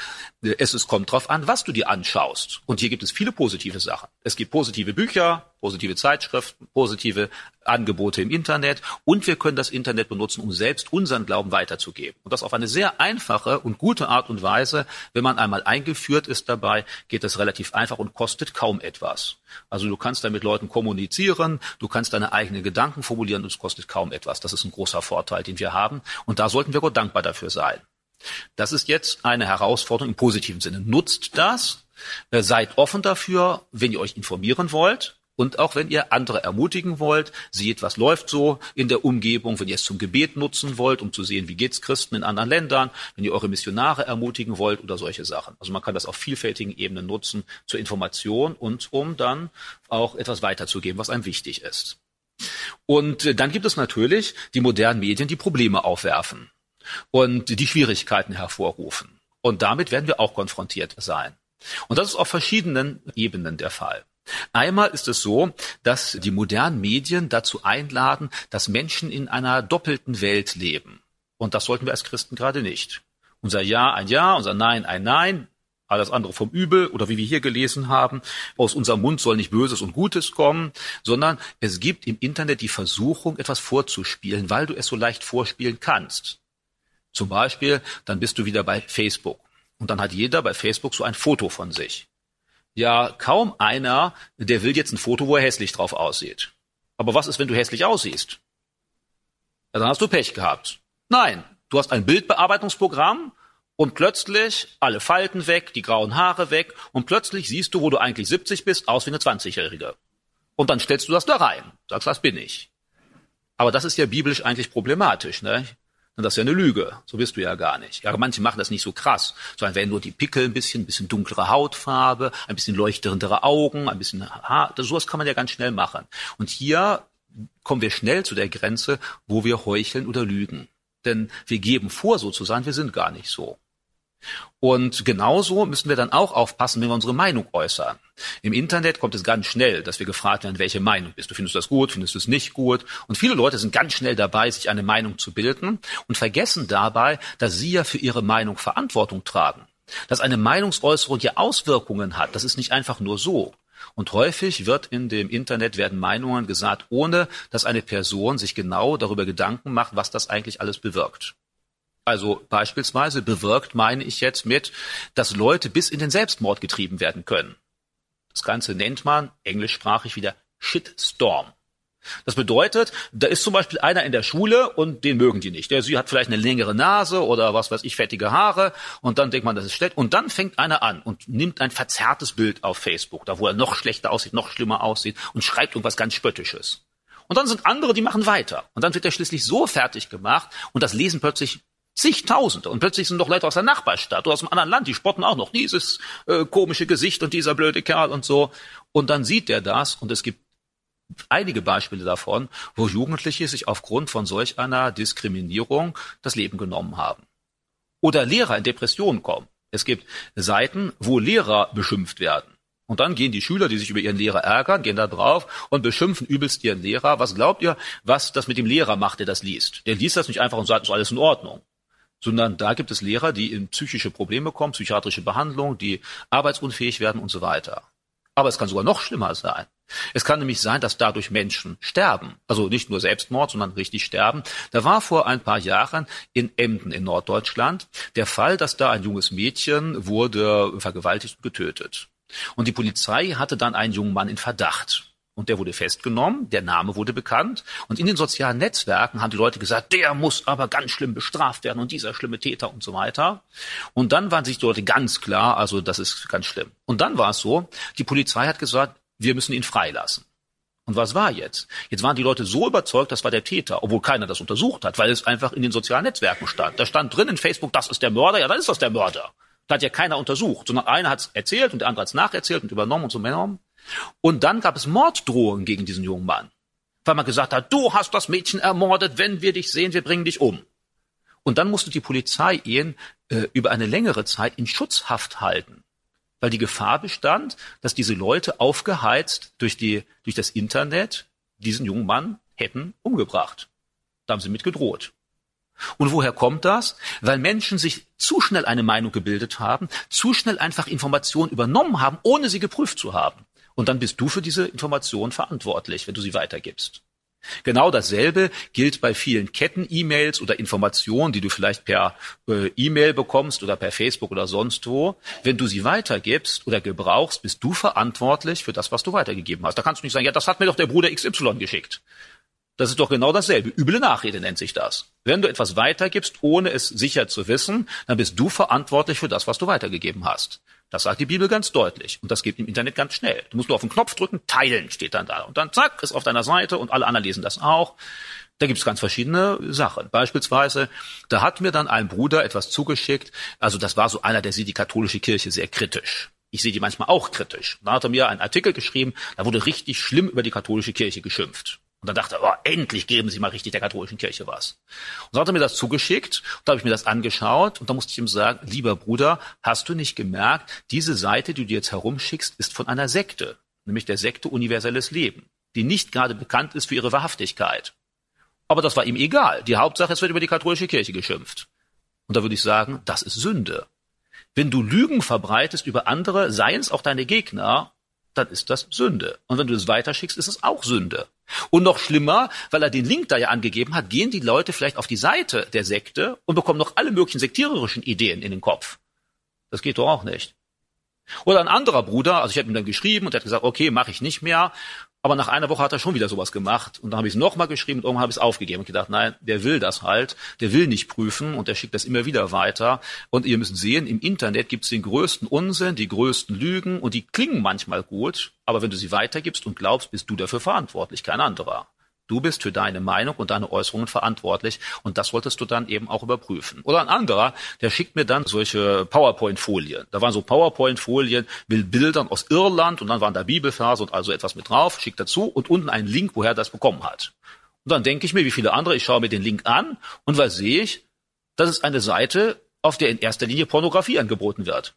Es, es kommt drauf an, was du dir anschaust. Und hier gibt es viele positive Sachen. Es gibt positive Bücher, positive Zeitschriften, positive Angebote im Internet und wir können das Internet benutzen, um selbst unseren Glauben weiterzugeben. Und das auf eine sehr einfache und gute Art und Weise. Wenn man einmal eingeführt ist dabei, geht das relativ einfach und kostet kaum etwas. Also du kannst da mit Leuten kommunizieren, du kannst deine eigenen Gedanken formulieren und es kostet kaum etwas. Das ist ein großer Vorteil, den wir haben. Und da sollten wir Gott dankbar dafür sein. Das ist jetzt eine Herausforderung im positiven Sinne. Nutzt das, äh, seid offen dafür, wenn ihr euch informieren wollt. Und auch wenn ihr andere ermutigen wollt, seht, was läuft so in der Umgebung, wenn ihr es zum Gebet nutzen wollt, um zu sehen, wie geht's Christen in anderen Ländern, wenn ihr eure Missionare ermutigen wollt oder solche Sachen. Also man kann das auf vielfältigen Ebenen nutzen zur Information und um dann auch etwas weiterzugeben, was einem wichtig ist. Und äh, dann gibt es natürlich die modernen Medien, die Probleme aufwerfen und die Schwierigkeiten hervorrufen. Und damit werden wir auch konfrontiert sein. Und das ist auf verschiedenen Ebenen der Fall. Einmal ist es so, dass die modernen Medien dazu einladen, dass Menschen in einer doppelten Welt leben. Und das sollten wir als Christen gerade nicht. Unser Ja ein Ja, unser Nein ein Nein, alles andere vom Übel oder wie wir hier gelesen haben, aus unserem Mund soll nicht Böses und Gutes kommen, sondern es gibt im Internet die Versuchung, etwas vorzuspielen, weil du es so leicht vorspielen kannst. Zum Beispiel, dann bist du wieder bei Facebook. Und dann hat jeder bei Facebook so ein Foto von sich. Ja, kaum einer, der will jetzt ein Foto, wo er hässlich drauf aussieht. Aber was ist, wenn du hässlich aussiehst? Ja, dann hast du Pech gehabt. Nein, du hast ein Bildbearbeitungsprogramm und plötzlich alle Falten weg, die grauen Haare weg und plötzlich siehst du, wo du eigentlich 70 bist, aus wie eine 20-Jährige. Und dann stellst du das da rein. Sagst, das bin ich. Aber das ist ja biblisch eigentlich problematisch. Ne? Das ist ja eine Lüge. So bist du ja gar nicht. Ja, manche machen das nicht so krass, sondern wenn nur die Pickel ein bisschen, ein bisschen dunklere Hautfarbe, ein bisschen leuchtendere Augen, ein bisschen Haar, sowas kann man ja ganz schnell machen. Und hier kommen wir schnell zu der Grenze, wo wir heucheln oder lügen. Denn wir geben vor, so zu sein, wir sind gar nicht so. Und genauso müssen wir dann auch aufpassen, wenn wir unsere Meinung äußern. Im Internet kommt es ganz schnell, dass wir gefragt werden, welche Meinung bist du? Findest du das gut? Findest du es nicht gut? Und viele Leute sind ganz schnell dabei, sich eine Meinung zu bilden und vergessen dabei, dass sie ja für ihre Meinung Verantwortung tragen. Dass eine Meinungsäußerung ja Auswirkungen hat, das ist nicht einfach nur so. Und häufig wird in dem Internet werden Meinungen gesagt, ohne dass eine Person sich genau darüber Gedanken macht, was das eigentlich alles bewirkt. Also beispielsweise bewirkt meine ich jetzt mit, dass Leute bis in den Selbstmord getrieben werden können. Das Ganze nennt man englischsprachig wieder Shitstorm. Das bedeutet, da ist zum Beispiel einer in der Schule und den mögen die nicht. Der sie hat vielleicht eine längere Nase oder was weiß ich, fettige Haare und dann denkt man, das ist schlecht. Und dann fängt einer an und nimmt ein verzerrtes Bild auf Facebook, da wo er noch schlechter aussieht, noch schlimmer aussieht und schreibt irgendwas ganz Spöttisches. Und dann sind andere, die machen weiter. Und dann wird er schließlich so fertig gemacht und das lesen plötzlich Zigtausende. Und plötzlich sind doch Leute aus der Nachbarstadt oder aus einem anderen Land, die spotten auch noch dieses äh, komische Gesicht und dieser blöde Kerl und so. Und dann sieht er das und es gibt einige Beispiele davon, wo Jugendliche sich aufgrund von solch einer Diskriminierung das Leben genommen haben. Oder Lehrer in Depressionen kommen. Es gibt Seiten, wo Lehrer beschimpft werden. Und dann gehen die Schüler, die sich über ihren Lehrer ärgern, gehen da drauf und beschimpfen übelst ihren Lehrer. Was glaubt ihr, was das mit dem Lehrer macht, der das liest? Der liest das nicht einfach und sagt, ist alles in Ordnung sondern da gibt es Lehrer, die in psychische Probleme kommen, psychiatrische Behandlung, die arbeitsunfähig werden und so weiter. Aber es kann sogar noch schlimmer sein. Es kann nämlich sein, dass dadurch Menschen sterben. Also nicht nur Selbstmord, sondern richtig sterben. Da war vor ein paar Jahren in Emden in Norddeutschland der Fall, dass da ein junges Mädchen wurde vergewaltigt und getötet. Und die Polizei hatte dann einen jungen Mann in Verdacht. Und der wurde festgenommen, der Name wurde bekannt. Und in den sozialen Netzwerken haben die Leute gesagt, der muss aber ganz schlimm bestraft werden und dieser schlimme Täter und so weiter. Und dann waren sich die Leute ganz klar, also das ist ganz schlimm. Und dann war es so, die Polizei hat gesagt, wir müssen ihn freilassen. Und was war jetzt? Jetzt waren die Leute so überzeugt, das war der Täter, obwohl keiner das untersucht hat, weil es einfach in den sozialen Netzwerken stand. Da stand drin in Facebook, das ist der Mörder, ja, dann ist das der Mörder. Da hat ja keiner untersucht, sondern einer hat es erzählt und der andere hat es nacherzählt und übernommen und so übernommen. Und dann gab es Morddrohungen gegen diesen jungen Mann, weil man gesagt hat, du hast das Mädchen ermordet, wenn wir dich sehen, wir bringen dich um. Und dann musste die Polizei ihn äh, über eine längere Zeit in Schutzhaft halten, weil die Gefahr bestand, dass diese Leute aufgeheizt durch die durch das Internet diesen jungen Mann hätten umgebracht. Da haben sie mit gedroht. Und woher kommt das? Weil Menschen sich zu schnell eine Meinung gebildet haben, zu schnell einfach Informationen übernommen haben, ohne sie geprüft zu haben. Und dann bist du für diese Information verantwortlich, wenn du sie weitergibst. Genau dasselbe gilt bei vielen Ketten-E-Mails oder Informationen, die du vielleicht per äh, E-Mail bekommst oder per Facebook oder sonst wo. Wenn du sie weitergibst oder gebrauchst, bist du verantwortlich für das, was du weitergegeben hast. Da kannst du nicht sagen, ja, das hat mir doch der Bruder XY geschickt. Das ist doch genau dasselbe. Üble Nachrede nennt sich das. Wenn du etwas weitergibst, ohne es sicher zu wissen, dann bist du verantwortlich für das, was du weitergegeben hast. Das sagt die Bibel ganz deutlich. Und das geht im Internet ganz schnell. Du musst nur auf den Knopf drücken, teilen steht dann da. Und dann zack, ist auf deiner Seite und alle anderen lesen das auch. Da gibt's ganz verschiedene Sachen. Beispielsweise, da hat mir dann ein Bruder etwas zugeschickt. Also das war so einer, der sieht die katholische Kirche sehr kritisch. Ich sehe die manchmal auch kritisch. Da hat er mir einen Artikel geschrieben, da wurde richtig schlimm über die katholische Kirche geschimpft. Und dann dachte er, oh, endlich geben Sie mal richtig der katholischen Kirche was. Und so hat er mir das zugeschickt, und da habe ich mir das angeschaut und da musste ich ihm sagen, lieber Bruder, hast du nicht gemerkt, diese Seite, die du jetzt herumschickst, ist von einer Sekte, nämlich der Sekte Universelles Leben, die nicht gerade bekannt ist für ihre Wahrhaftigkeit. Aber das war ihm egal. Die Hauptsache, es wird über die katholische Kirche geschimpft. Und da würde ich sagen, das ist Sünde. Wenn du Lügen verbreitest über andere, seien es auch deine Gegner, dann ist das Sünde. Und wenn du es weiterschickst, ist es auch Sünde. Und noch schlimmer, weil er den Link da ja angegeben hat, gehen die Leute vielleicht auf die Seite der Sekte und bekommen noch alle möglichen sektiererischen Ideen in den Kopf. Das geht doch auch nicht. Oder ein anderer Bruder, also ich habe ihm dann geschrieben und er hat gesagt, okay, mache ich nicht mehr. Aber nach einer Woche hat er schon wieder sowas gemacht. Und dann habe ich es nochmal geschrieben und irgendwann habe ich es aufgegeben und gedacht, nein, der will das halt, der will nicht prüfen und der schickt das immer wieder weiter. Und ihr müsst sehen, im Internet gibt es den größten Unsinn, die größten Lügen und die klingen manchmal gut, aber wenn du sie weitergibst und glaubst, bist du dafür verantwortlich, kein anderer. Du bist für deine Meinung und deine Äußerungen verantwortlich und das solltest du dann eben auch überprüfen. Oder ein anderer, der schickt mir dann solche PowerPoint-Folien. Da waren so PowerPoint-Folien mit Bildern aus Irland und dann waren da Bibelverse und also etwas mit drauf, schickt dazu und unten einen Link, woher er das bekommen hat. Und dann denke ich mir, wie viele andere, ich schaue mir den Link an und was sehe ich? Das ist eine Seite, auf der in erster Linie Pornografie angeboten wird.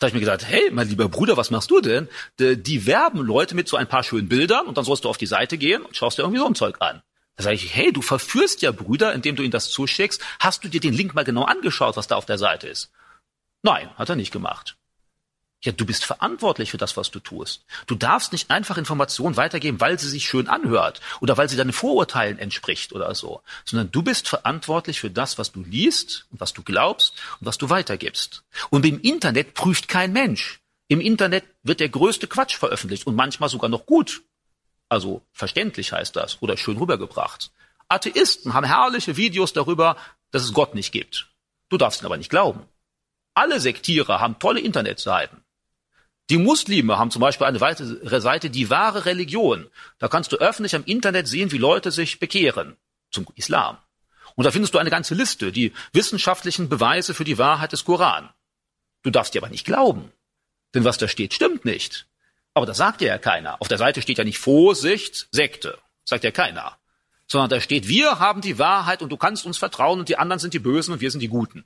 Da habe ich mir gedacht, hey, mein lieber Bruder, was machst du denn? Die werben Leute mit so ein paar schönen Bildern und dann sollst du auf die Seite gehen und schaust dir irgendwie so ein Zeug an. Da sage ich, hey, du verführst ja Brüder, indem du ihnen das zuschickst. Hast du dir den Link mal genau angeschaut, was da auf der Seite ist? Nein, hat er nicht gemacht. Ja, du bist verantwortlich für das, was du tust. Du darfst nicht einfach Informationen weitergeben, weil sie sich schön anhört oder weil sie deinen Vorurteilen entspricht oder so, sondern du bist verantwortlich für das, was du liest und was du glaubst und was du weitergibst. Und im Internet prüft kein Mensch. Im Internet wird der größte Quatsch veröffentlicht und manchmal sogar noch gut. Also verständlich heißt das oder schön rübergebracht. Atheisten haben herrliche Videos darüber, dass es Gott nicht gibt. Du darfst ihn aber nicht glauben. Alle Sektierer haben tolle Internetseiten. Die Muslime haben zum Beispiel eine weitere Seite, die wahre Religion. Da kannst du öffentlich am Internet sehen, wie Leute sich bekehren zum Islam. Und da findest du eine ganze Liste, die wissenschaftlichen Beweise für die Wahrheit des Koran. Du darfst dir aber nicht glauben. Denn was da steht, stimmt nicht. Aber das sagt dir ja keiner. Auf der Seite steht ja nicht Vorsicht, Sekte. Sagt ja keiner. Sondern da steht, wir haben die Wahrheit und du kannst uns vertrauen und die anderen sind die Bösen und wir sind die Guten.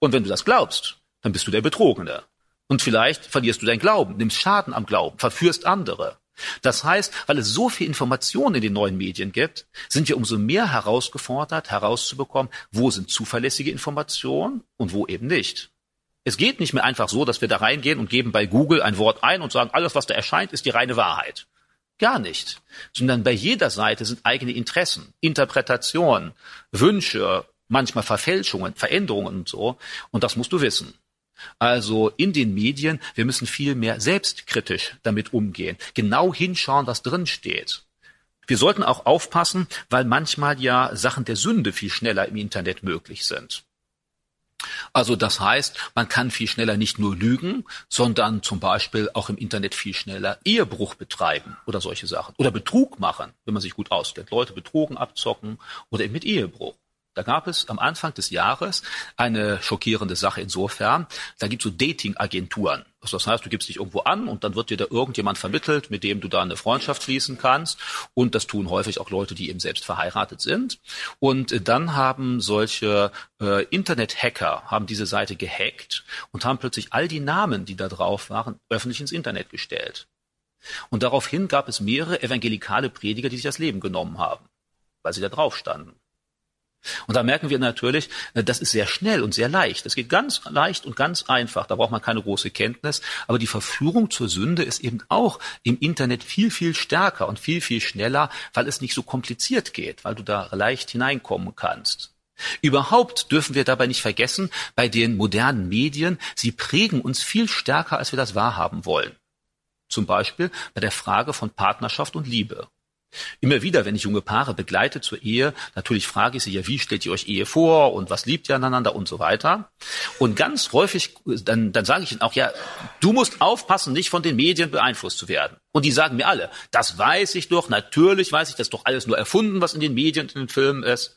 Und wenn du das glaubst, dann bist du der Betrogene. Und vielleicht verlierst du dein Glauben, nimmst Schaden am Glauben, verführst andere. Das heißt, weil es so viel Information in den neuen Medien gibt, sind wir umso mehr herausgefordert, herauszubekommen, wo sind zuverlässige Informationen und wo eben nicht. Es geht nicht mehr einfach so, dass wir da reingehen und geben bei Google ein Wort ein und sagen, alles, was da erscheint, ist die reine Wahrheit. Gar nicht. Sondern bei jeder Seite sind eigene Interessen, Interpretationen, Wünsche, manchmal Verfälschungen, Veränderungen und so. Und das musst du wissen. Also in den Medien, wir müssen viel mehr selbstkritisch damit umgehen, genau hinschauen, was drin steht. Wir sollten auch aufpassen, weil manchmal ja Sachen der Sünde viel schneller im Internet möglich sind. Also das heißt, man kann viel schneller nicht nur lügen, sondern zum Beispiel auch im Internet viel schneller Ehebruch betreiben oder solche Sachen. Oder Betrug machen, wenn man sich gut auskennt. Leute betrogen abzocken oder eben mit Ehebruch. Da gab es am Anfang des Jahres eine schockierende Sache insofern. Da gibt es so Dating-Agenturen. Also das heißt, du gibst dich irgendwo an und dann wird dir da irgendjemand vermittelt, mit dem du da eine Freundschaft schließen kannst. Und das tun häufig auch Leute, die eben selbst verheiratet sind. Und dann haben solche äh, Internet-Hacker haben diese Seite gehackt und haben plötzlich all die Namen, die da drauf waren, öffentlich ins Internet gestellt. Und daraufhin gab es mehrere evangelikale Prediger, die sich das Leben genommen haben, weil sie da drauf standen. Und da merken wir natürlich, äh, das ist sehr schnell und sehr leicht. Das geht ganz leicht und ganz einfach. Da braucht man keine große Kenntnis. Aber die Verführung zur Sünde ist eben auch im Internet viel, viel stärker und viel, viel schneller, weil es nicht so kompliziert geht, weil du da leicht hineinkommen kannst. Überhaupt dürfen wir dabei nicht vergessen, bei den modernen Medien, sie prägen uns viel stärker, als wir das wahrhaben wollen. Zum Beispiel bei der Frage von Partnerschaft und Liebe. Immer wieder, wenn ich junge Paare begleite zur Ehe, natürlich frage ich sie ja, wie stellt ihr euch Ehe vor und was liebt ihr aneinander und so weiter. Und ganz häufig, dann, dann sage ich ihnen auch, ja, du musst aufpassen, nicht von den Medien beeinflusst zu werden. Und die sagen mir alle, das weiß ich doch, natürlich weiß ich, das doch alles nur erfunden, was in den Medien und in den Filmen ist.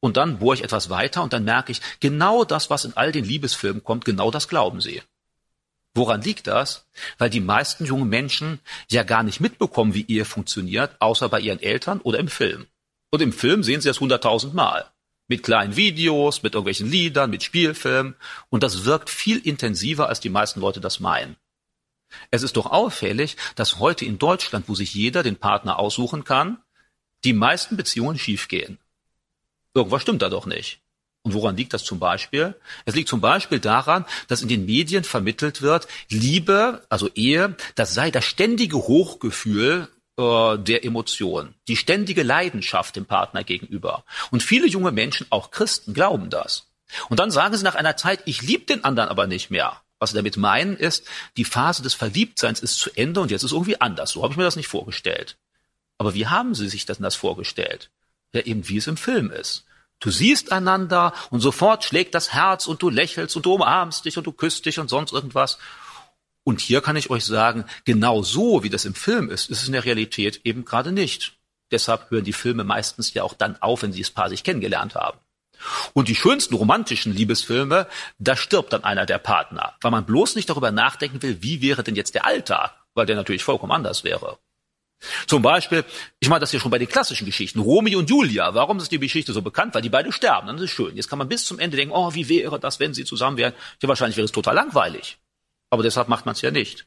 Und dann bohre ich etwas weiter und dann merke ich, genau das, was in all den Liebesfilmen kommt, genau das glauben sie. Woran liegt das? Weil die meisten jungen Menschen ja gar nicht mitbekommen, wie Ehe funktioniert, außer bei ihren Eltern oder im Film. Und im Film sehen sie das hunderttausend Mal. Mit kleinen Videos, mit irgendwelchen Liedern, mit Spielfilmen. Und das wirkt viel intensiver, als die meisten Leute das meinen. Es ist doch auffällig, dass heute in Deutschland, wo sich jeder den Partner aussuchen kann, die meisten Beziehungen schiefgehen. Irgendwas stimmt da doch nicht. Und woran liegt das zum Beispiel? Es liegt zum Beispiel daran, dass in den Medien vermittelt wird, Liebe, also Ehe, das sei das ständige Hochgefühl äh, der Emotion, die ständige Leidenschaft dem Partner gegenüber. Und viele junge Menschen, auch Christen, glauben das. Und dann sagen sie nach einer Zeit, ich liebe den anderen aber nicht mehr. Was sie damit meinen ist, die Phase des Verliebtseins ist zu Ende und jetzt ist irgendwie anders. So habe ich mir das nicht vorgestellt. Aber wie haben sie sich das vorgestellt? Ja, eben wie es im Film ist. Du siehst einander und sofort schlägt das Herz und du lächelst und du umarmst dich und du küsst dich und sonst irgendwas. Und hier kann ich euch sagen, genau so, wie das im Film ist, ist es in der Realität eben gerade nicht. Deshalb hören die Filme meistens ja auch dann auf, wenn sie das Paar sich kennengelernt haben. Und die schönsten romantischen Liebesfilme, da stirbt dann einer der Partner, weil man bloß nicht darüber nachdenken will, wie wäre denn jetzt der Alltag, weil der natürlich vollkommen anders wäre. Zum Beispiel, ich meine das hier schon bei den klassischen Geschichten, Romeo und Julia. Warum ist die Geschichte so bekannt? Weil die beide sterben. Dann ist es schön. Jetzt kann man bis zum Ende denken, oh, wie wäre das, wenn sie zusammen wären? Ja, wahrscheinlich wäre es total langweilig. Aber deshalb macht man es ja nicht.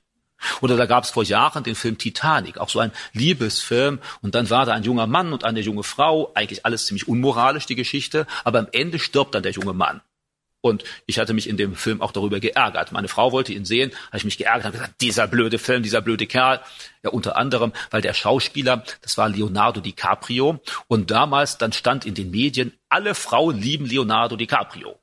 Oder da gab es vor Jahren den Film Titanic, auch so ein Liebesfilm. Und dann war da ein junger Mann und eine junge Frau. Eigentlich alles ziemlich unmoralisch, die Geschichte. Aber am Ende stirbt dann der junge Mann. Und ich hatte mich in dem Film auch darüber geärgert. Meine Frau wollte ihn sehen, habe ich mich geärgert, habe gesagt, dieser blöde Film, dieser blöde Kerl. Ja, unter anderem, weil der Schauspieler, das war Leonardo DiCaprio. Und damals, dann stand in den Medien, alle Frauen lieben Leonardo DiCaprio.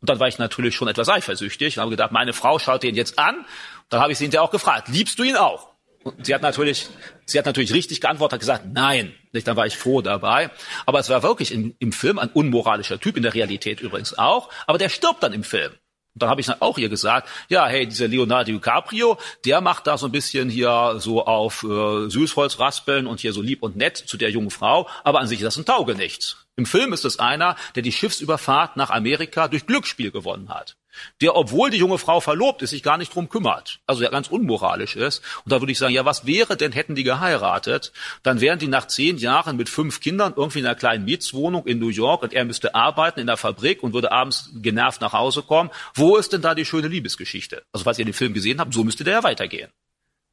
Und dann war ich natürlich schon etwas eifersüchtig und habe gedacht, meine Frau schaut ihn jetzt an. Dann habe ich sie hinterher auch gefragt, liebst du ihn auch? Und sie hat natürlich, sie hat natürlich richtig geantwortet, hat gesagt, nein. Nicht, dann war ich froh dabei. Aber es war wirklich in, im Film ein unmoralischer Typ, in der Realität übrigens auch. Aber der stirbt dann im Film. Und dann habe ich dann auch ihr gesagt, ja, hey, dieser Leonardo DiCaprio, der macht da so ein bisschen hier so auf äh, Süßholz raspeln und hier so lieb und nett zu der jungen Frau, aber an sich ist das ein Taugenichts. Im Film ist es einer, der die Schiffsüberfahrt nach Amerika durch Glücksspiel gewonnen hat der, obwohl die junge Frau verlobt ist, sich gar nicht drum kümmert. Also ja ganz unmoralisch ist. Und da würde ich sagen, ja, was wäre denn, hätten die geheiratet? Dann wären die nach zehn Jahren mit fünf Kindern irgendwie in einer kleinen Mietswohnung in New York und er müsste arbeiten in der Fabrik und würde abends genervt nach Hause kommen. Wo ist denn da die schöne Liebesgeschichte? Also falls ihr den Film gesehen habt, so müsste der ja weitergehen.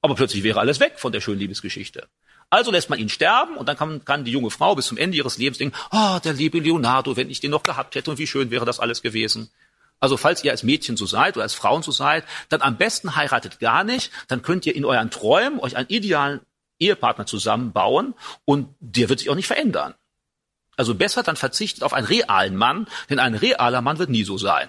Aber plötzlich wäre alles weg von der schönen Liebesgeschichte. Also lässt man ihn sterben und dann kann, kann die junge Frau bis zum Ende ihres Lebens denken, oh, der liebe Leonardo, wenn ich den noch gehabt hätte und wie schön wäre das alles gewesen. Also falls ihr als Mädchen so seid oder als Frauen so seid, dann am besten heiratet gar nicht. Dann könnt ihr in euren Träumen euch einen idealen Ehepartner zusammenbauen und der wird sich auch nicht verändern. Also besser dann verzichtet auf einen realen Mann, denn ein realer Mann wird nie so sein.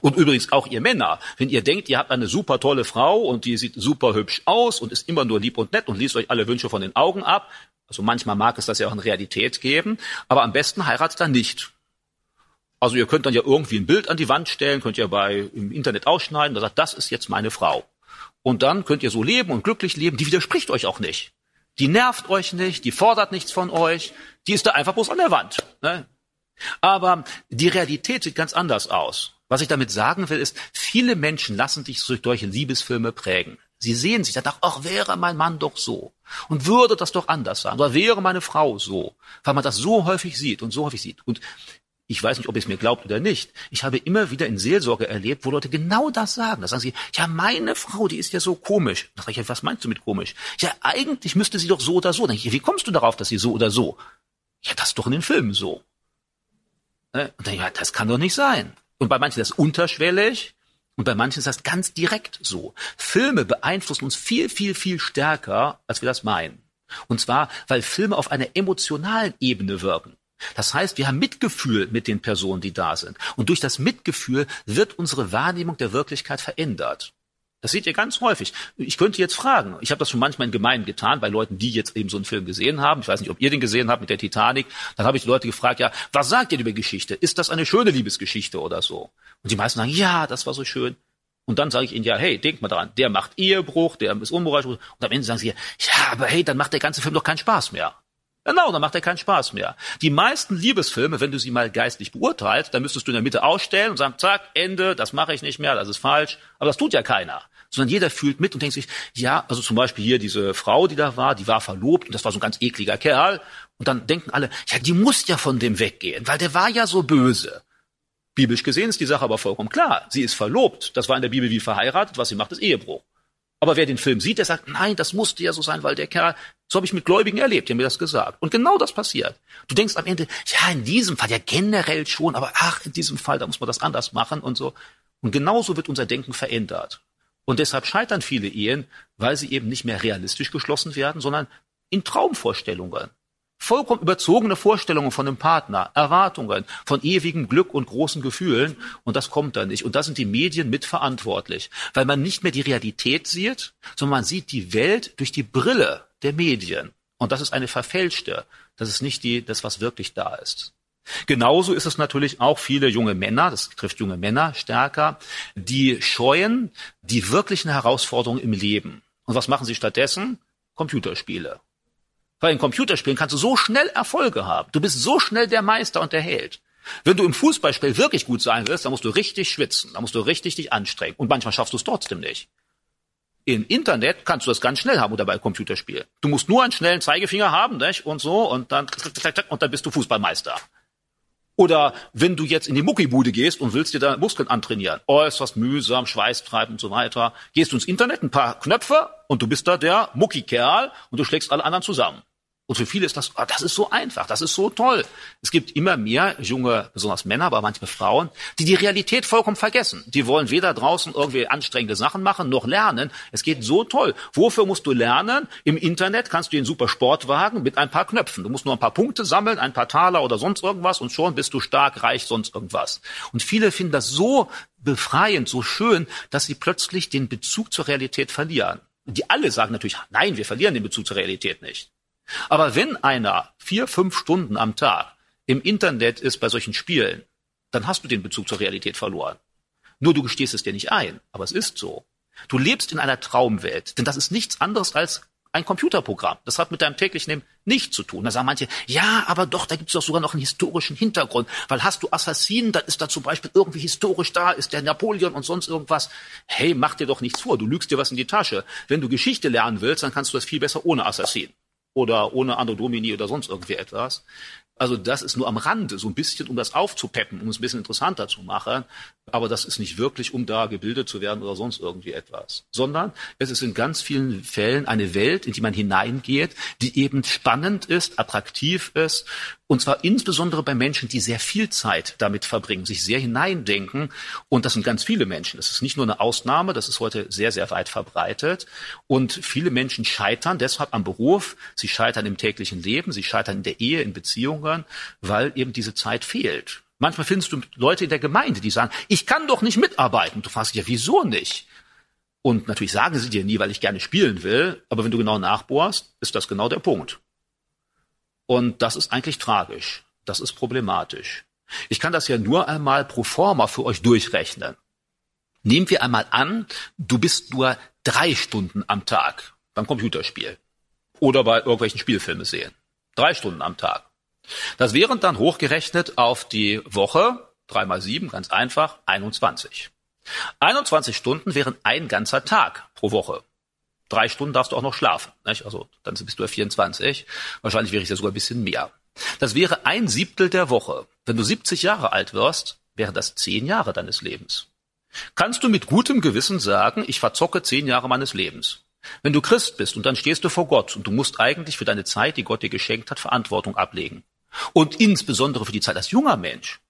Und übrigens auch ihr Männer, wenn ihr denkt, ihr habt eine super tolle Frau und die sieht super hübsch aus und ist immer nur lieb und nett und liest euch alle Wünsche von den Augen ab, also manchmal mag es das ja auch in Realität geben, aber am besten heiratet dann nicht. Also ihr könnt dann ja irgendwie ein Bild an die Wand stellen, könnt ihr bei im Internet ausschneiden, da sagt, das ist jetzt meine Frau. Und dann könnt ihr so leben und glücklich leben, die widerspricht euch auch nicht. Die nervt euch nicht, die fordert nichts von euch, die ist da einfach bloß an der Wand. Ne? Aber die Realität sieht ganz anders aus. Was ich damit sagen will, ist, viele Menschen lassen sich durch solche Liebesfilme prägen. Sie sehen sich danach, ach, wäre mein Mann doch so. Und würde das doch anders sein. Oder wäre meine Frau so. Weil man das so häufig sieht und so häufig sieht. Und ich weiß nicht, ob ihr es mir glaubt oder nicht, ich habe immer wieder in Seelsorge erlebt, wo Leute genau das sagen. Da sagen sie, ja, meine Frau, die ist ja so komisch. Da sage ich, was meinst du mit komisch? Ja, eigentlich müsste sie doch so oder so. Dann ich, wie kommst du darauf, dass sie so oder so? Ja, das ist doch in den Filmen so. Ne? Und dann, ja, das kann doch nicht sein. Und bei manchen ist das unterschwellig und bei manchen ist das ganz direkt so. Filme beeinflussen uns viel, viel, viel stärker, als wir das meinen. Und zwar, weil Filme auf einer emotionalen Ebene wirken. Das heißt, wir haben Mitgefühl mit den Personen, die da sind. Und durch das Mitgefühl wird unsere Wahrnehmung der Wirklichkeit verändert. Das seht ihr ganz häufig. Ich könnte jetzt fragen, ich habe das schon manchmal in Gemeinden getan, bei Leuten, die jetzt eben so einen Film gesehen haben. Ich weiß nicht, ob ihr den gesehen habt mit der Titanic. Dann habe ich Leute gefragt, ja, was sagt ihr über Geschichte? Ist das eine schöne Liebesgeschichte oder so? Und die meisten sagen, ja, das war so schön. Und dann sage ich ihnen, ja, hey, denkt mal dran, der macht Ehebruch, der ist unmoralisch. Und am Ende sagen sie, ja, aber hey, dann macht der ganze Film doch keinen Spaß mehr. Genau, dann macht er keinen Spaß mehr. Die meisten Liebesfilme, wenn du sie mal geistlich beurteilst, dann müsstest du in der Mitte ausstellen und sagen, zack, Ende, das mache ich nicht mehr, das ist falsch. Aber das tut ja keiner sondern jeder fühlt mit und denkt sich, ja, also zum Beispiel hier diese Frau, die da war, die war verlobt und das war so ein ganz ekliger Kerl. Und dann denken alle, ja, die muss ja von dem weggehen, weil der war ja so böse. Biblisch gesehen ist die Sache aber vollkommen klar. Sie ist verlobt. Das war in der Bibel wie verheiratet. Was sie macht, ist Ehebruch. Aber wer den Film sieht, der sagt, nein, das musste ja so sein, weil der Kerl, so habe ich mit Gläubigen erlebt, die haben mir das gesagt. Und genau das passiert. Du denkst am Ende, ja, in diesem Fall, ja generell schon, aber ach, in diesem Fall, da muss man das anders machen und so. Und genauso wird unser Denken verändert. Und deshalb scheitern viele Ehen, weil sie eben nicht mehr realistisch geschlossen werden, sondern in Traumvorstellungen. Vollkommen überzogene Vorstellungen von einem Partner, Erwartungen von ewigem Glück und großen Gefühlen. Und das kommt dann nicht. Und da sind die Medien mitverantwortlich, weil man nicht mehr die Realität sieht, sondern man sieht die Welt durch die Brille der Medien. Und das ist eine verfälschte. Das ist nicht die, das, was wirklich da ist. Genauso ist es natürlich auch viele junge Männer, das trifft junge Männer stärker, die scheuen die wirklichen Herausforderungen im Leben. Und was machen sie stattdessen? Computerspiele. Weil in Computerspielen kannst du so schnell Erfolge haben. Du bist so schnell der Meister und der Held. Wenn du im Fußballspiel wirklich gut sein willst, dann musst du richtig schwitzen, dann musst du richtig dich anstrengen. Und manchmal schaffst du es trotzdem nicht. Im Internet kannst du das ganz schnell haben oder bei Computerspielen. Du musst nur einen schnellen Zeigefinger haben, nicht? Und so, und dann, und dann bist du Fußballmeister. Oder wenn du jetzt in die Muckibude gehst und willst dir da Muskeln antrainieren, äußerst mühsam, schweißtreibend und so weiter, gehst du ins Internet, ein paar Knöpfe und du bist da der Muckikerl und du schlägst alle anderen zusammen. Und für viele ist das, oh, das ist so einfach, das ist so toll. Es gibt immer mehr junge, besonders Männer, aber manchmal Frauen, die die Realität vollkommen vergessen. Die wollen weder draußen irgendwie anstrengende Sachen machen, noch lernen. Es geht so toll. Wofür musst du lernen? Im Internet kannst du den super Sportwagen mit ein paar Knöpfen. Du musst nur ein paar Punkte sammeln, ein paar Taler oder sonst irgendwas und schon bist du stark, reich, sonst irgendwas. Und viele finden das so befreiend, so schön, dass sie plötzlich den Bezug zur Realität verlieren. Die alle sagen natürlich, nein, wir verlieren den Bezug zur Realität nicht. Aber wenn einer vier, fünf Stunden am Tag im Internet ist bei solchen Spielen, dann hast du den Bezug zur Realität verloren. Nur du gestehst es dir nicht ein, aber es ist so. Du lebst in einer Traumwelt, denn das ist nichts anderes als ein Computerprogramm. Das hat mit deinem täglichen Leben nichts zu tun. Da sagen manche, ja, aber doch, da gibt es doch sogar noch einen historischen Hintergrund. Weil hast du Assassinen, dann ist da zum Beispiel irgendwie historisch da, ist der Napoleon und sonst irgendwas. Hey, mach dir doch nichts vor, du lügst dir was in die Tasche. Wenn du Geschichte lernen willst, dann kannst du das viel besser ohne Assassinen oder ohne Anno Domini oder sonst irgendwie etwas. Also das ist nur am Rande, so ein bisschen, um das aufzupeppen, um es ein bisschen interessanter zu machen. Aber das ist nicht wirklich, um da gebildet zu werden oder sonst irgendwie etwas. Sondern es ist in ganz vielen Fällen eine Welt, in die man hineingeht, die eben spannend ist, attraktiv ist und zwar insbesondere bei Menschen, die sehr viel Zeit damit verbringen, sich sehr hineindenken. Und das sind ganz viele Menschen. Das ist nicht nur eine Ausnahme, das ist heute sehr, sehr weit verbreitet. Und viele Menschen scheitern deshalb am Beruf, sie scheitern im täglichen Leben, sie scheitern in der Ehe, in Beziehungen, weil eben diese Zeit fehlt. Manchmal findest du Leute in der Gemeinde, die sagen, ich kann doch nicht mitarbeiten. Du fragst dich ja, wieso nicht? Und natürlich sagen sie dir nie, weil ich gerne spielen will. Aber wenn du genau nachbohrst, ist das genau der Punkt. Und das ist eigentlich tragisch. Das ist problematisch. Ich kann das ja nur einmal pro forma für euch durchrechnen. Nehmen wir einmal an, du bist nur drei Stunden am Tag beim Computerspiel oder bei irgendwelchen Spielfilme sehen. Drei Stunden am Tag. Das wären dann hochgerechnet auf die Woche, drei mal sieben, ganz einfach, 21. 21 Stunden wären ein ganzer Tag pro Woche drei Stunden darfst du auch noch schlafen. Nicht? Also dann bist du ja 24. Wahrscheinlich wäre ich ja sogar ein bisschen mehr. Das wäre ein Siebtel der Woche. Wenn du 70 Jahre alt wirst, wären das zehn Jahre deines Lebens. Kannst du mit gutem Gewissen sagen, ich verzocke zehn Jahre meines Lebens? Wenn du Christ bist und dann stehst du vor Gott und du musst eigentlich für deine Zeit, die Gott dir geschenkt hat, Verantwortung ablegen. Und insbesondere für die Zeit als junger Mensch.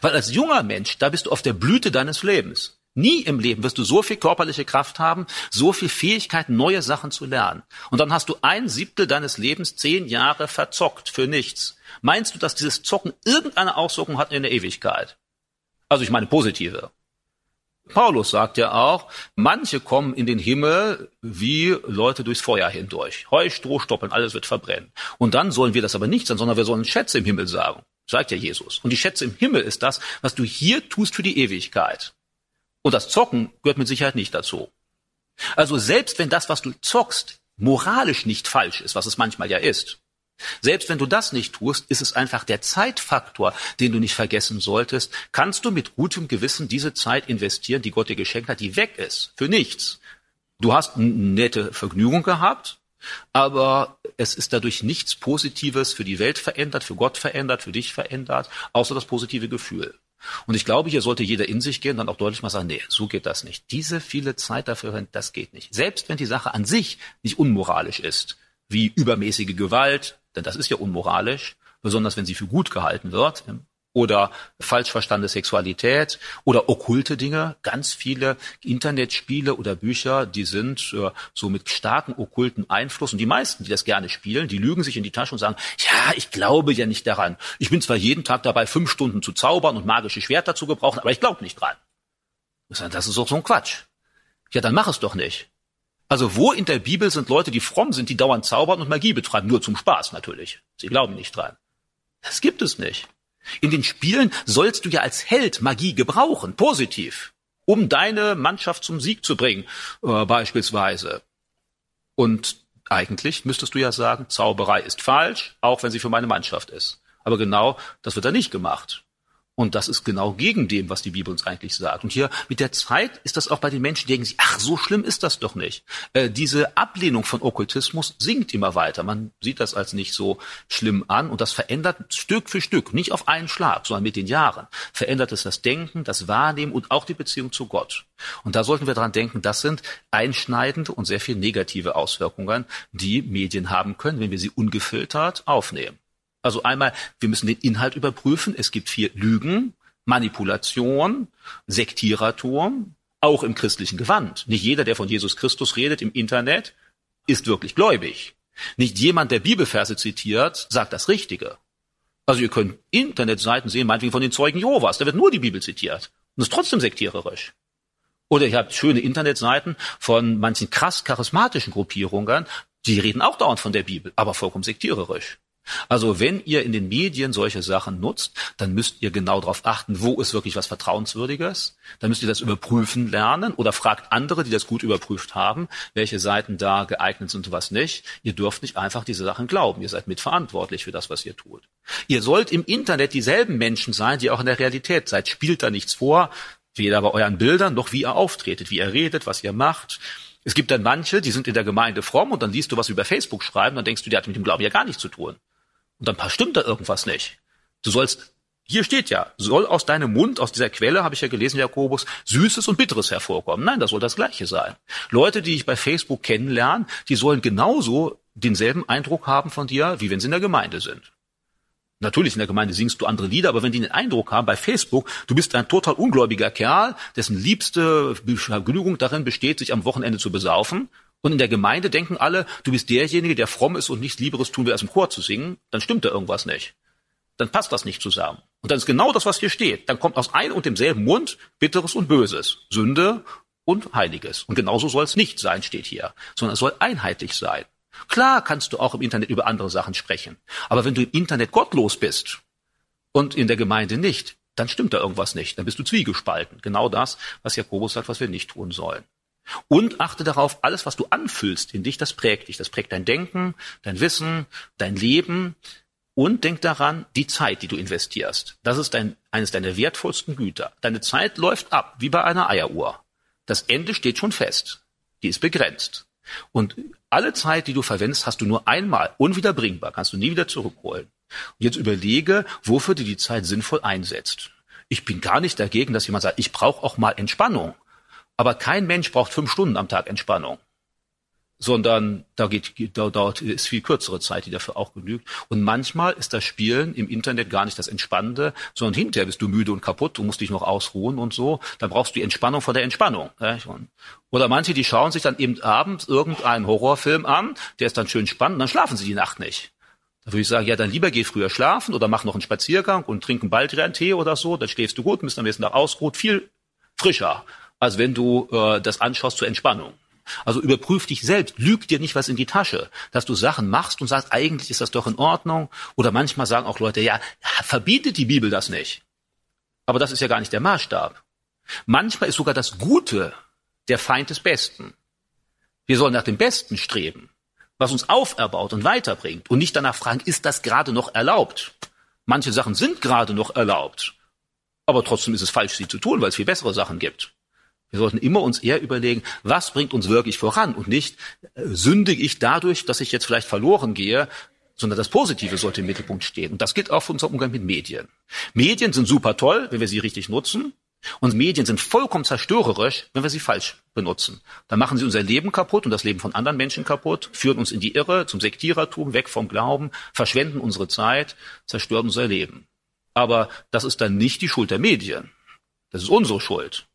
Weil als junger Mensch, da bist du auf der Blüte deines Lebens. Nie im Leben wirst du so viel körperliche Kraft haben, so viel Fähigkeit, neue Sachen zu lernen. Und dann hast du ein Siebtel deines Lebens zehn Jahre verzockt für nichts. Meinst du, dass dieses Zocken irgendeine Auswirkung hat in der Ewigkeit? Also ich meine positive. Paulus sagt ja auch, manche kommen in den Himmel wie Leute durchs Feuer hindurch. Heu, Stroh, Stoppeln, alles wird verbrennen. Und dann sollen wir das aber nicht sein, sondern wir sollen Schätze im Himmel sagen. Sagt ja Jesus. Und die Schätze im Himmel ist das, was du hier tust für die Ewigkeit. Und das Zocken gehört mit Sicherheit nicht dazu. Also selbst wenn das, was du zockst, moralisch nicht falsch ist, was es manchmal ja ist, selbst wenn du das nicht tust, ist es einfach der Zeitfaktor, den du nicht vergessen solltest. Kannst du mit gutem Gewissen diese Zeit investieren, die Gott dir geschenkt hat, die weg ist, für nichts. Du hast eine nette Vergnügung gehabt, aber es ist dadurch nichts Positives für die Welt verändert, für Gott verändert, für dich verändert, außer das positive Gefühl. Und ich glaube, hier sollte jeder in sich gehen dann auch deutlich mal sagen, nee, so geht das nicht. Diese viele Zeit dafür, das geht nicht. Selbst wenn die Sache an sich nicht unmoralisch ist, wie übermäßige Gewalt, denn das ist ja unmoralisch, besonders wenn sie für gut gehalten wird, oder falsch verstandene Sexualität oder okkulte Dinge. Ganz viele Internetspiele oder Bücher, die sind äh, so mit starkem okkulten Einfluss. Und die meisten, die das gerne spielen, die lügen sich in die Tasche und sagen, ja, ich glaube ja nicht daran. Ich bin zwar jeden Tag dabei, fünf Stunden zu zaubern und magische Schwerter zu gebrauchen, aber ich glaube nicht dran. Das ist doch so ein Quatsch. Ja, dann mach es doch nicht. Also wo in der Bibel sind Leute, die fromm sind, die dauernd zaubern und Magie betreiben? Nur zum Spaß natürlich. Sie glauben nicht dran. Das gibt es nicht. In den Spielen sollst du ja als Held Magie gebrauchen, positiv, um deine Mannschaft zum Sieg zu bringen, äh, beispielsweise. Und eigentlich müsstest du ja sagen, Zauberei ist falsch, auch wenn sie für meine Mannschaft ist. Aber genau das wird da nicht gemacht. Und das ist genau gegen dem, was die Bibel uns eigentlich sagt. Und hier mit der Zeit ist das auch bei den Menschen, die denken sich, ach, so schlimm ist das doch nicht. Äh, diese Ablehnung von Okkultismus sinkt immer weiter. Man sieht das als nicht so schlimm an und das verändert Stück für Stück, nicht auf einen Schlag, sondern mit den Jahren, verändert es das Denken, das Wahrnehmen und auch die Beziehung zu Gott. Und da sollten wir dran denken, das sind einschneidende und sehr viel negative Auswirkungen, die Medien haben können, wenn wir sie ungefiltert aufnehmen. Also einmal, wir müssen den Inhalt überprüfen. Es gibt vier Lügen, Manipulation, Sektierertum, auch im christlichen Gewand. Nicht jeder, der von Jesus Christus redet im Internet, ist wirklich gläubig. Nicht jemand, der Bibelverse zitiert, sagt das Richtige. Also ihr könnt Internetseiten sehen, meinetwegen von den Zeugen Jehovas, da wird nur die Bibel zitiert. Und ist trotzdem sektiererisch. Oder ihr habt schöne Internetseiten von manchen krass charismatischen Gruppierungen, die reden auch dauernd von der Bibel, aber vollkommen sektiererisch. Also wenn ihr in den Medien solche Sachen nutzt, dann müsst ihr genau darauf achten, wo ist wirklich was Vertrauenswürdiges. Dann müsst ihr das überprüfen lernen oder fragt andere, die das gut überprüft haben, welche Seiten da geeignet sind und was nicht. Ihr dürft nicht einfach diese Sachen glauben. Ihr seid mitverantwortlich für das, was ihr tut. Ihr sollt im Internet dieselben Menschen sein, die auch in der Realität seid. Spielt da nichts vor, weder bei euren Bildern noch wie ihr auftretet, wie ihr redet, was ihr macht. Es gibt dann manche, die sind in der Gemeinde fromm und dann liest du was über Facebook schreiben, dann denkst du, der hat mit dem Glauben ja gar nichts zu tun. Und dann stimmt da irgendwas nicht. Du sollst, hier steht ja, soll aus deinem Mund, aus dieser Quelle, habe ich ja gelesen, Jakobus, Süßes und Bitteres hervorkommen. Nein, das soll das Gleiche sein. Leute, die ich bei Facebook kennenlerne, die sollen genauso denselben Eindruck haben von dir, wie wenn sie in der Gemeinde sind. Natürlich in der Gemeinde singst du andere Lieder, aber wenn die den Eindruck haben bei Facebook, du bist ein total ungläubiger Kerl, dessen liebste Vergnügung darin besteht, sich am Wochenende zu besaufen, und in der Gemeinde denken alle, du bist derjenige, der fromm ist und nichts Lieberes tun will, als im Chor zu singen, dann stimmt da irgendwas nicht. Dann passt das nicht zusammen. Und dann ist genau das, was hier steht. Dann kommt aus einem und demselben Mund Bitteres und Böses, Sünde und Heiliges. Und genauso soll es nicht sein, steht hier, sondern es soll einheitlich sein. Klar kannst du auch im Internet über andere Sachen sprechen. Aber wenn du im Internet gottlos bist und in der Gemeinde nicht, dann stimmt da irgendwas nicht. Dann bist du zwiegespalten. Genau das, was Jakobus sagt, was wir nicht tun sollen. Und achte darauf, alles, was du anfüllst in dich, das prägt dich. Das prägt dein Denken, dein Wissen, dein Leben. Und denk daran, die Zeit, die du investierst. Das ist dein, eines deiner wertvollsten Güter. Deine Zeit läuft ab, wie bei einer Eieruhr. Das Ende steht schon fest. Die ist begrenzt. Und alle Zeit, die du verwendest, hast du nur einmal unwiederbringbar, kannst du nie wieder zurückholen. Und jetzt überlege, wofür du die Zeit sinnvoll einsetzt. Ich bin gar nicht dagegen, dass jemand sagt, ich brauche auch mal Entspannung. Aber kein Mensch braucht fünf Stunden am Tag Entspannung sondern da geht, da dauert ist viel kürzere Zeit, die dafür auch genügt. Und manchmal ist das Spielen im Internet gar nicht das Entspannende, sondern hinterher bist du müde und kaputt, du musst dich noch ausruhen und so. Dann brauchst du die Entspannung vor der Entspannung. Oder manche, die schauen sich dann eben abends irgendeinen Horrorfilm an, der ist dann schön spannend, dann schlafen sie die Nacht nicht. Da würde ich sagen, ja, dann lieber geh früher schlafen oder mach noch einen Spaziergang und trink einen Baldrian-Tee oder so, dann schläfst du gut, bist am nächsten Tag ausgeruht, viel frischer, als wenn du äh, das anschaust zur Entspannung. Also überprüf dich selbst, lüg dir nicht was in die Tasche, dass du Sachen machst und sagst, eigentlich ist das doch in Ordnung. Oder manchmal sagen auch Leute, ja, verbietet die Bibel das nicht. Aber das ist ja gar nicht der Maßstab. Manchmal ist sogar das Gute der Feind des Besten. Wir sollen nach dem Besten streben, was uns auferbaut und weiterbringt und nicht danach fragen, ist das gerade noch erlaubt? Manche Sachen sind gerade noch erlaubt, aber trotzdem ist es falsch, sie zu tun, weil es viel bessere Sachen gibt. Wir sollten immer uns eher überlegen, was bringt uns wirklich voran und nicht äh, sündige ich dadurch, dass ich jetzt vielleicht verloren gehe, sondern das Positive sollte im Mittelpunkt stehen. Und das gilt auch für unseren Umgang mit Medien. Medien sind super toll, wenn wir sie richtig nutzen. Und Medien sind vollkommen zerstörerisch, wenn wir sie falsch benutzen. Dann machen sie unser Leben kaputt und das Leben von anderen Menschen kaputt, führen uns in die Irre, zum Sektierertum, weg vom Glauben, verschwenden unsere Zeit, zerstören unser Leben. Aber das ist dann nicht die Schuld der Medien. Das ist unsere Schuld.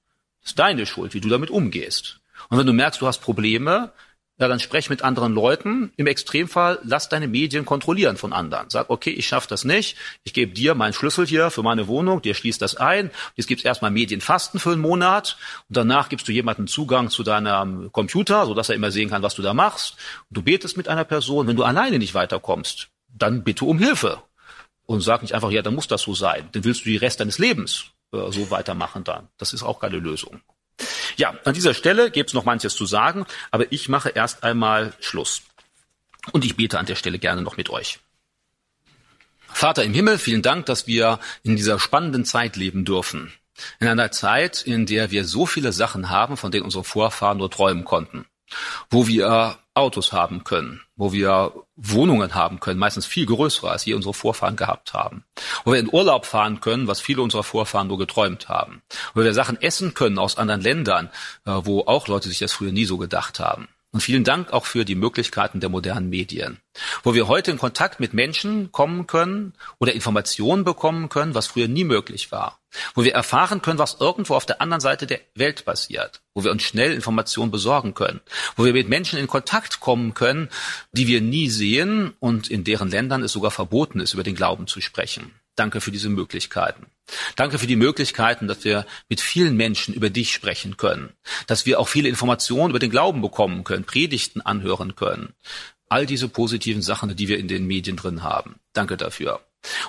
Ist deine Schuld, wie du damit umgehst. Und wenn du merkst, du hast Probleme, ja, dann sprech mit anderen Leuten. Im Extremfall lass deine Medien kontrollieren von anderen. Sag, okay, ich schaffe das nicht. Ich gebe dir meinen Schlüssel hier für meine Wohnung. Dir schließt das ein. Jetzt gibt's erstmal Medienfasten für einen Monat. Und danach gibst du jemanden Zugang zu deinem Computer, sodass er immer sehen kann, was du da machst. Du betest mit einer Person. Wenn du alleine nicht weiterkommst, dann bitte um Hilfe. Und sag nicht einfach, ja, dann muss das so sein. Dann willst du die Rest deines Lebens äh, so weitermachen dann. Das ist auch keine Lösung. Ja, an dieser Stelle gibt es noch manches zu sagen, aber ich mache erst einmal Schluss. Und ich bete an der Stelle gerne noch mit euch. Vater im Himmel, vielen Dank, dass wir in dieser spannenden Zeit leben dürfen. In einer Zeit, in der wir so viele Sachen haben, von denen unsere Vorfahren nur träumen konnten. Wo wir Autos haben können, wo wir Wohnungen haben können, meistens viel größere, als je unsere Vorfahren gehabt haben. Wo wir in Urlaub fahren können, was viele unserer Vorfahren nur geträumt haben. Wo wir Sachen essen können aus anderen Ländern, äh, wo auch Leute sich das früher nie so gedacht haben. Und vielen Dank auch für die Möglichkeiten der modernen Medien, wo wir heute in Kontakt mit Menschen kommen können oder Informationen bekommen können, was früher nie möglich war, wo wir erfahren können, was irgendwo auf der anderen Seite der Welt passiert, wo wir uns schnell Informationen besorgen können, wo wir mit Menschen in Kontakt kommen können, die wir nie sehen und in deren Ländern es sogar verboten ist, über den Glauben zu sprechen. Danke für diese Möglichkeiten. Danke für die Möglichkeiten, dass wir mit vielen Menschen über dich sprechen können, dass wir auch viele Informationen über den Glauben bekommen können, Predigten anhören können. All diese positiven Sachen, die wir in den Medien drin haben. Danke dafür.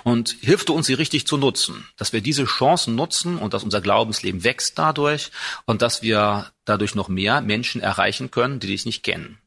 Und hilf du uns, sie richtig zu nutzen, dass wir diese Chancen nutzen und dass unser Glaubensleben wächst dadurch und dass wir dadurch noch mehr Menschen erreichen können, die dich nicht kennen.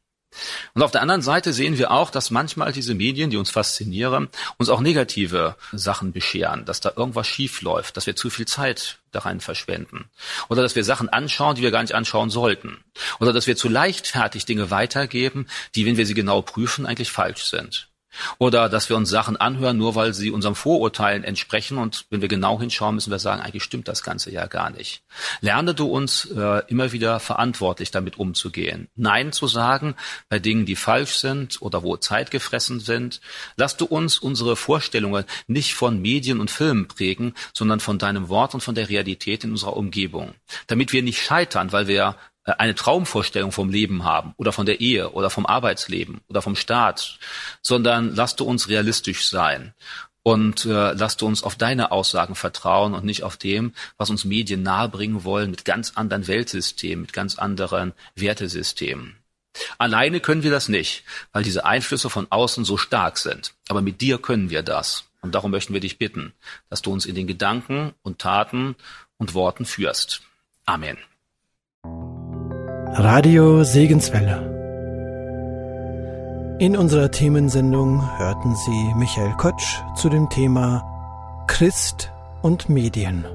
Und auf der anderen Seite sehen wir auch, dass manchmal diese Medien, die uns faszinieren, uns auch negative Sachen bescheren, dass da irgendwas schief läuft, dass wir zu viel Zeit darein verschwenden. Oder dass wir Sachen anschauen, die wir gar nicht anschauen sollten. Oder dass wir zu leichtfertig Dinge weitergeben, die, wenn wir sie genau prüfen, eigentlich falsch sind. Oder dass wir uns Sachen anhören, nur weil sie unserem Vorurteilen entsprechen. Und wenn wir genau hinschauen, müssen wir sagen, eigentlich stimmt das Ganze ja gar nicht. Lerne du uns äh, immer wieder verantwortlich damit umzugehen. Nein zu sagen bei Dingen, die falsch sind oder wo Zeit gefressen sind. Lass du uns unsere Vorstellungen nicht von Medien und Filmen prägen, sondern von deinem Wort und von der Realität in unserer Umgebung. Damit wir nicht scheitern, weil wir eine Traumvorstellung vom Leben haben oder von der Ehe oder vom Arbeitsleben oder vom Staat, sondern lass du uns realistisch sein und äh, lass du uns auf deine Aussagen vertrauen und nicht auf dem, was uns Medien nahebringen wollen mit ganz anderen Weltsystemen, mit ganz anderen Wertesystemen. Alleine können wir das nicht, weil diese Einflüsse von außen so stark sind. Aber mit dir können wir das. Und darum möchten wir dich bitten, dass du uns in den Gedanken und Taten und Worten führst. Amen. Radio Segenswelle. In unserer Themensendung hörten Sie Michael Kotsch zu dem Thema Christ und Medien.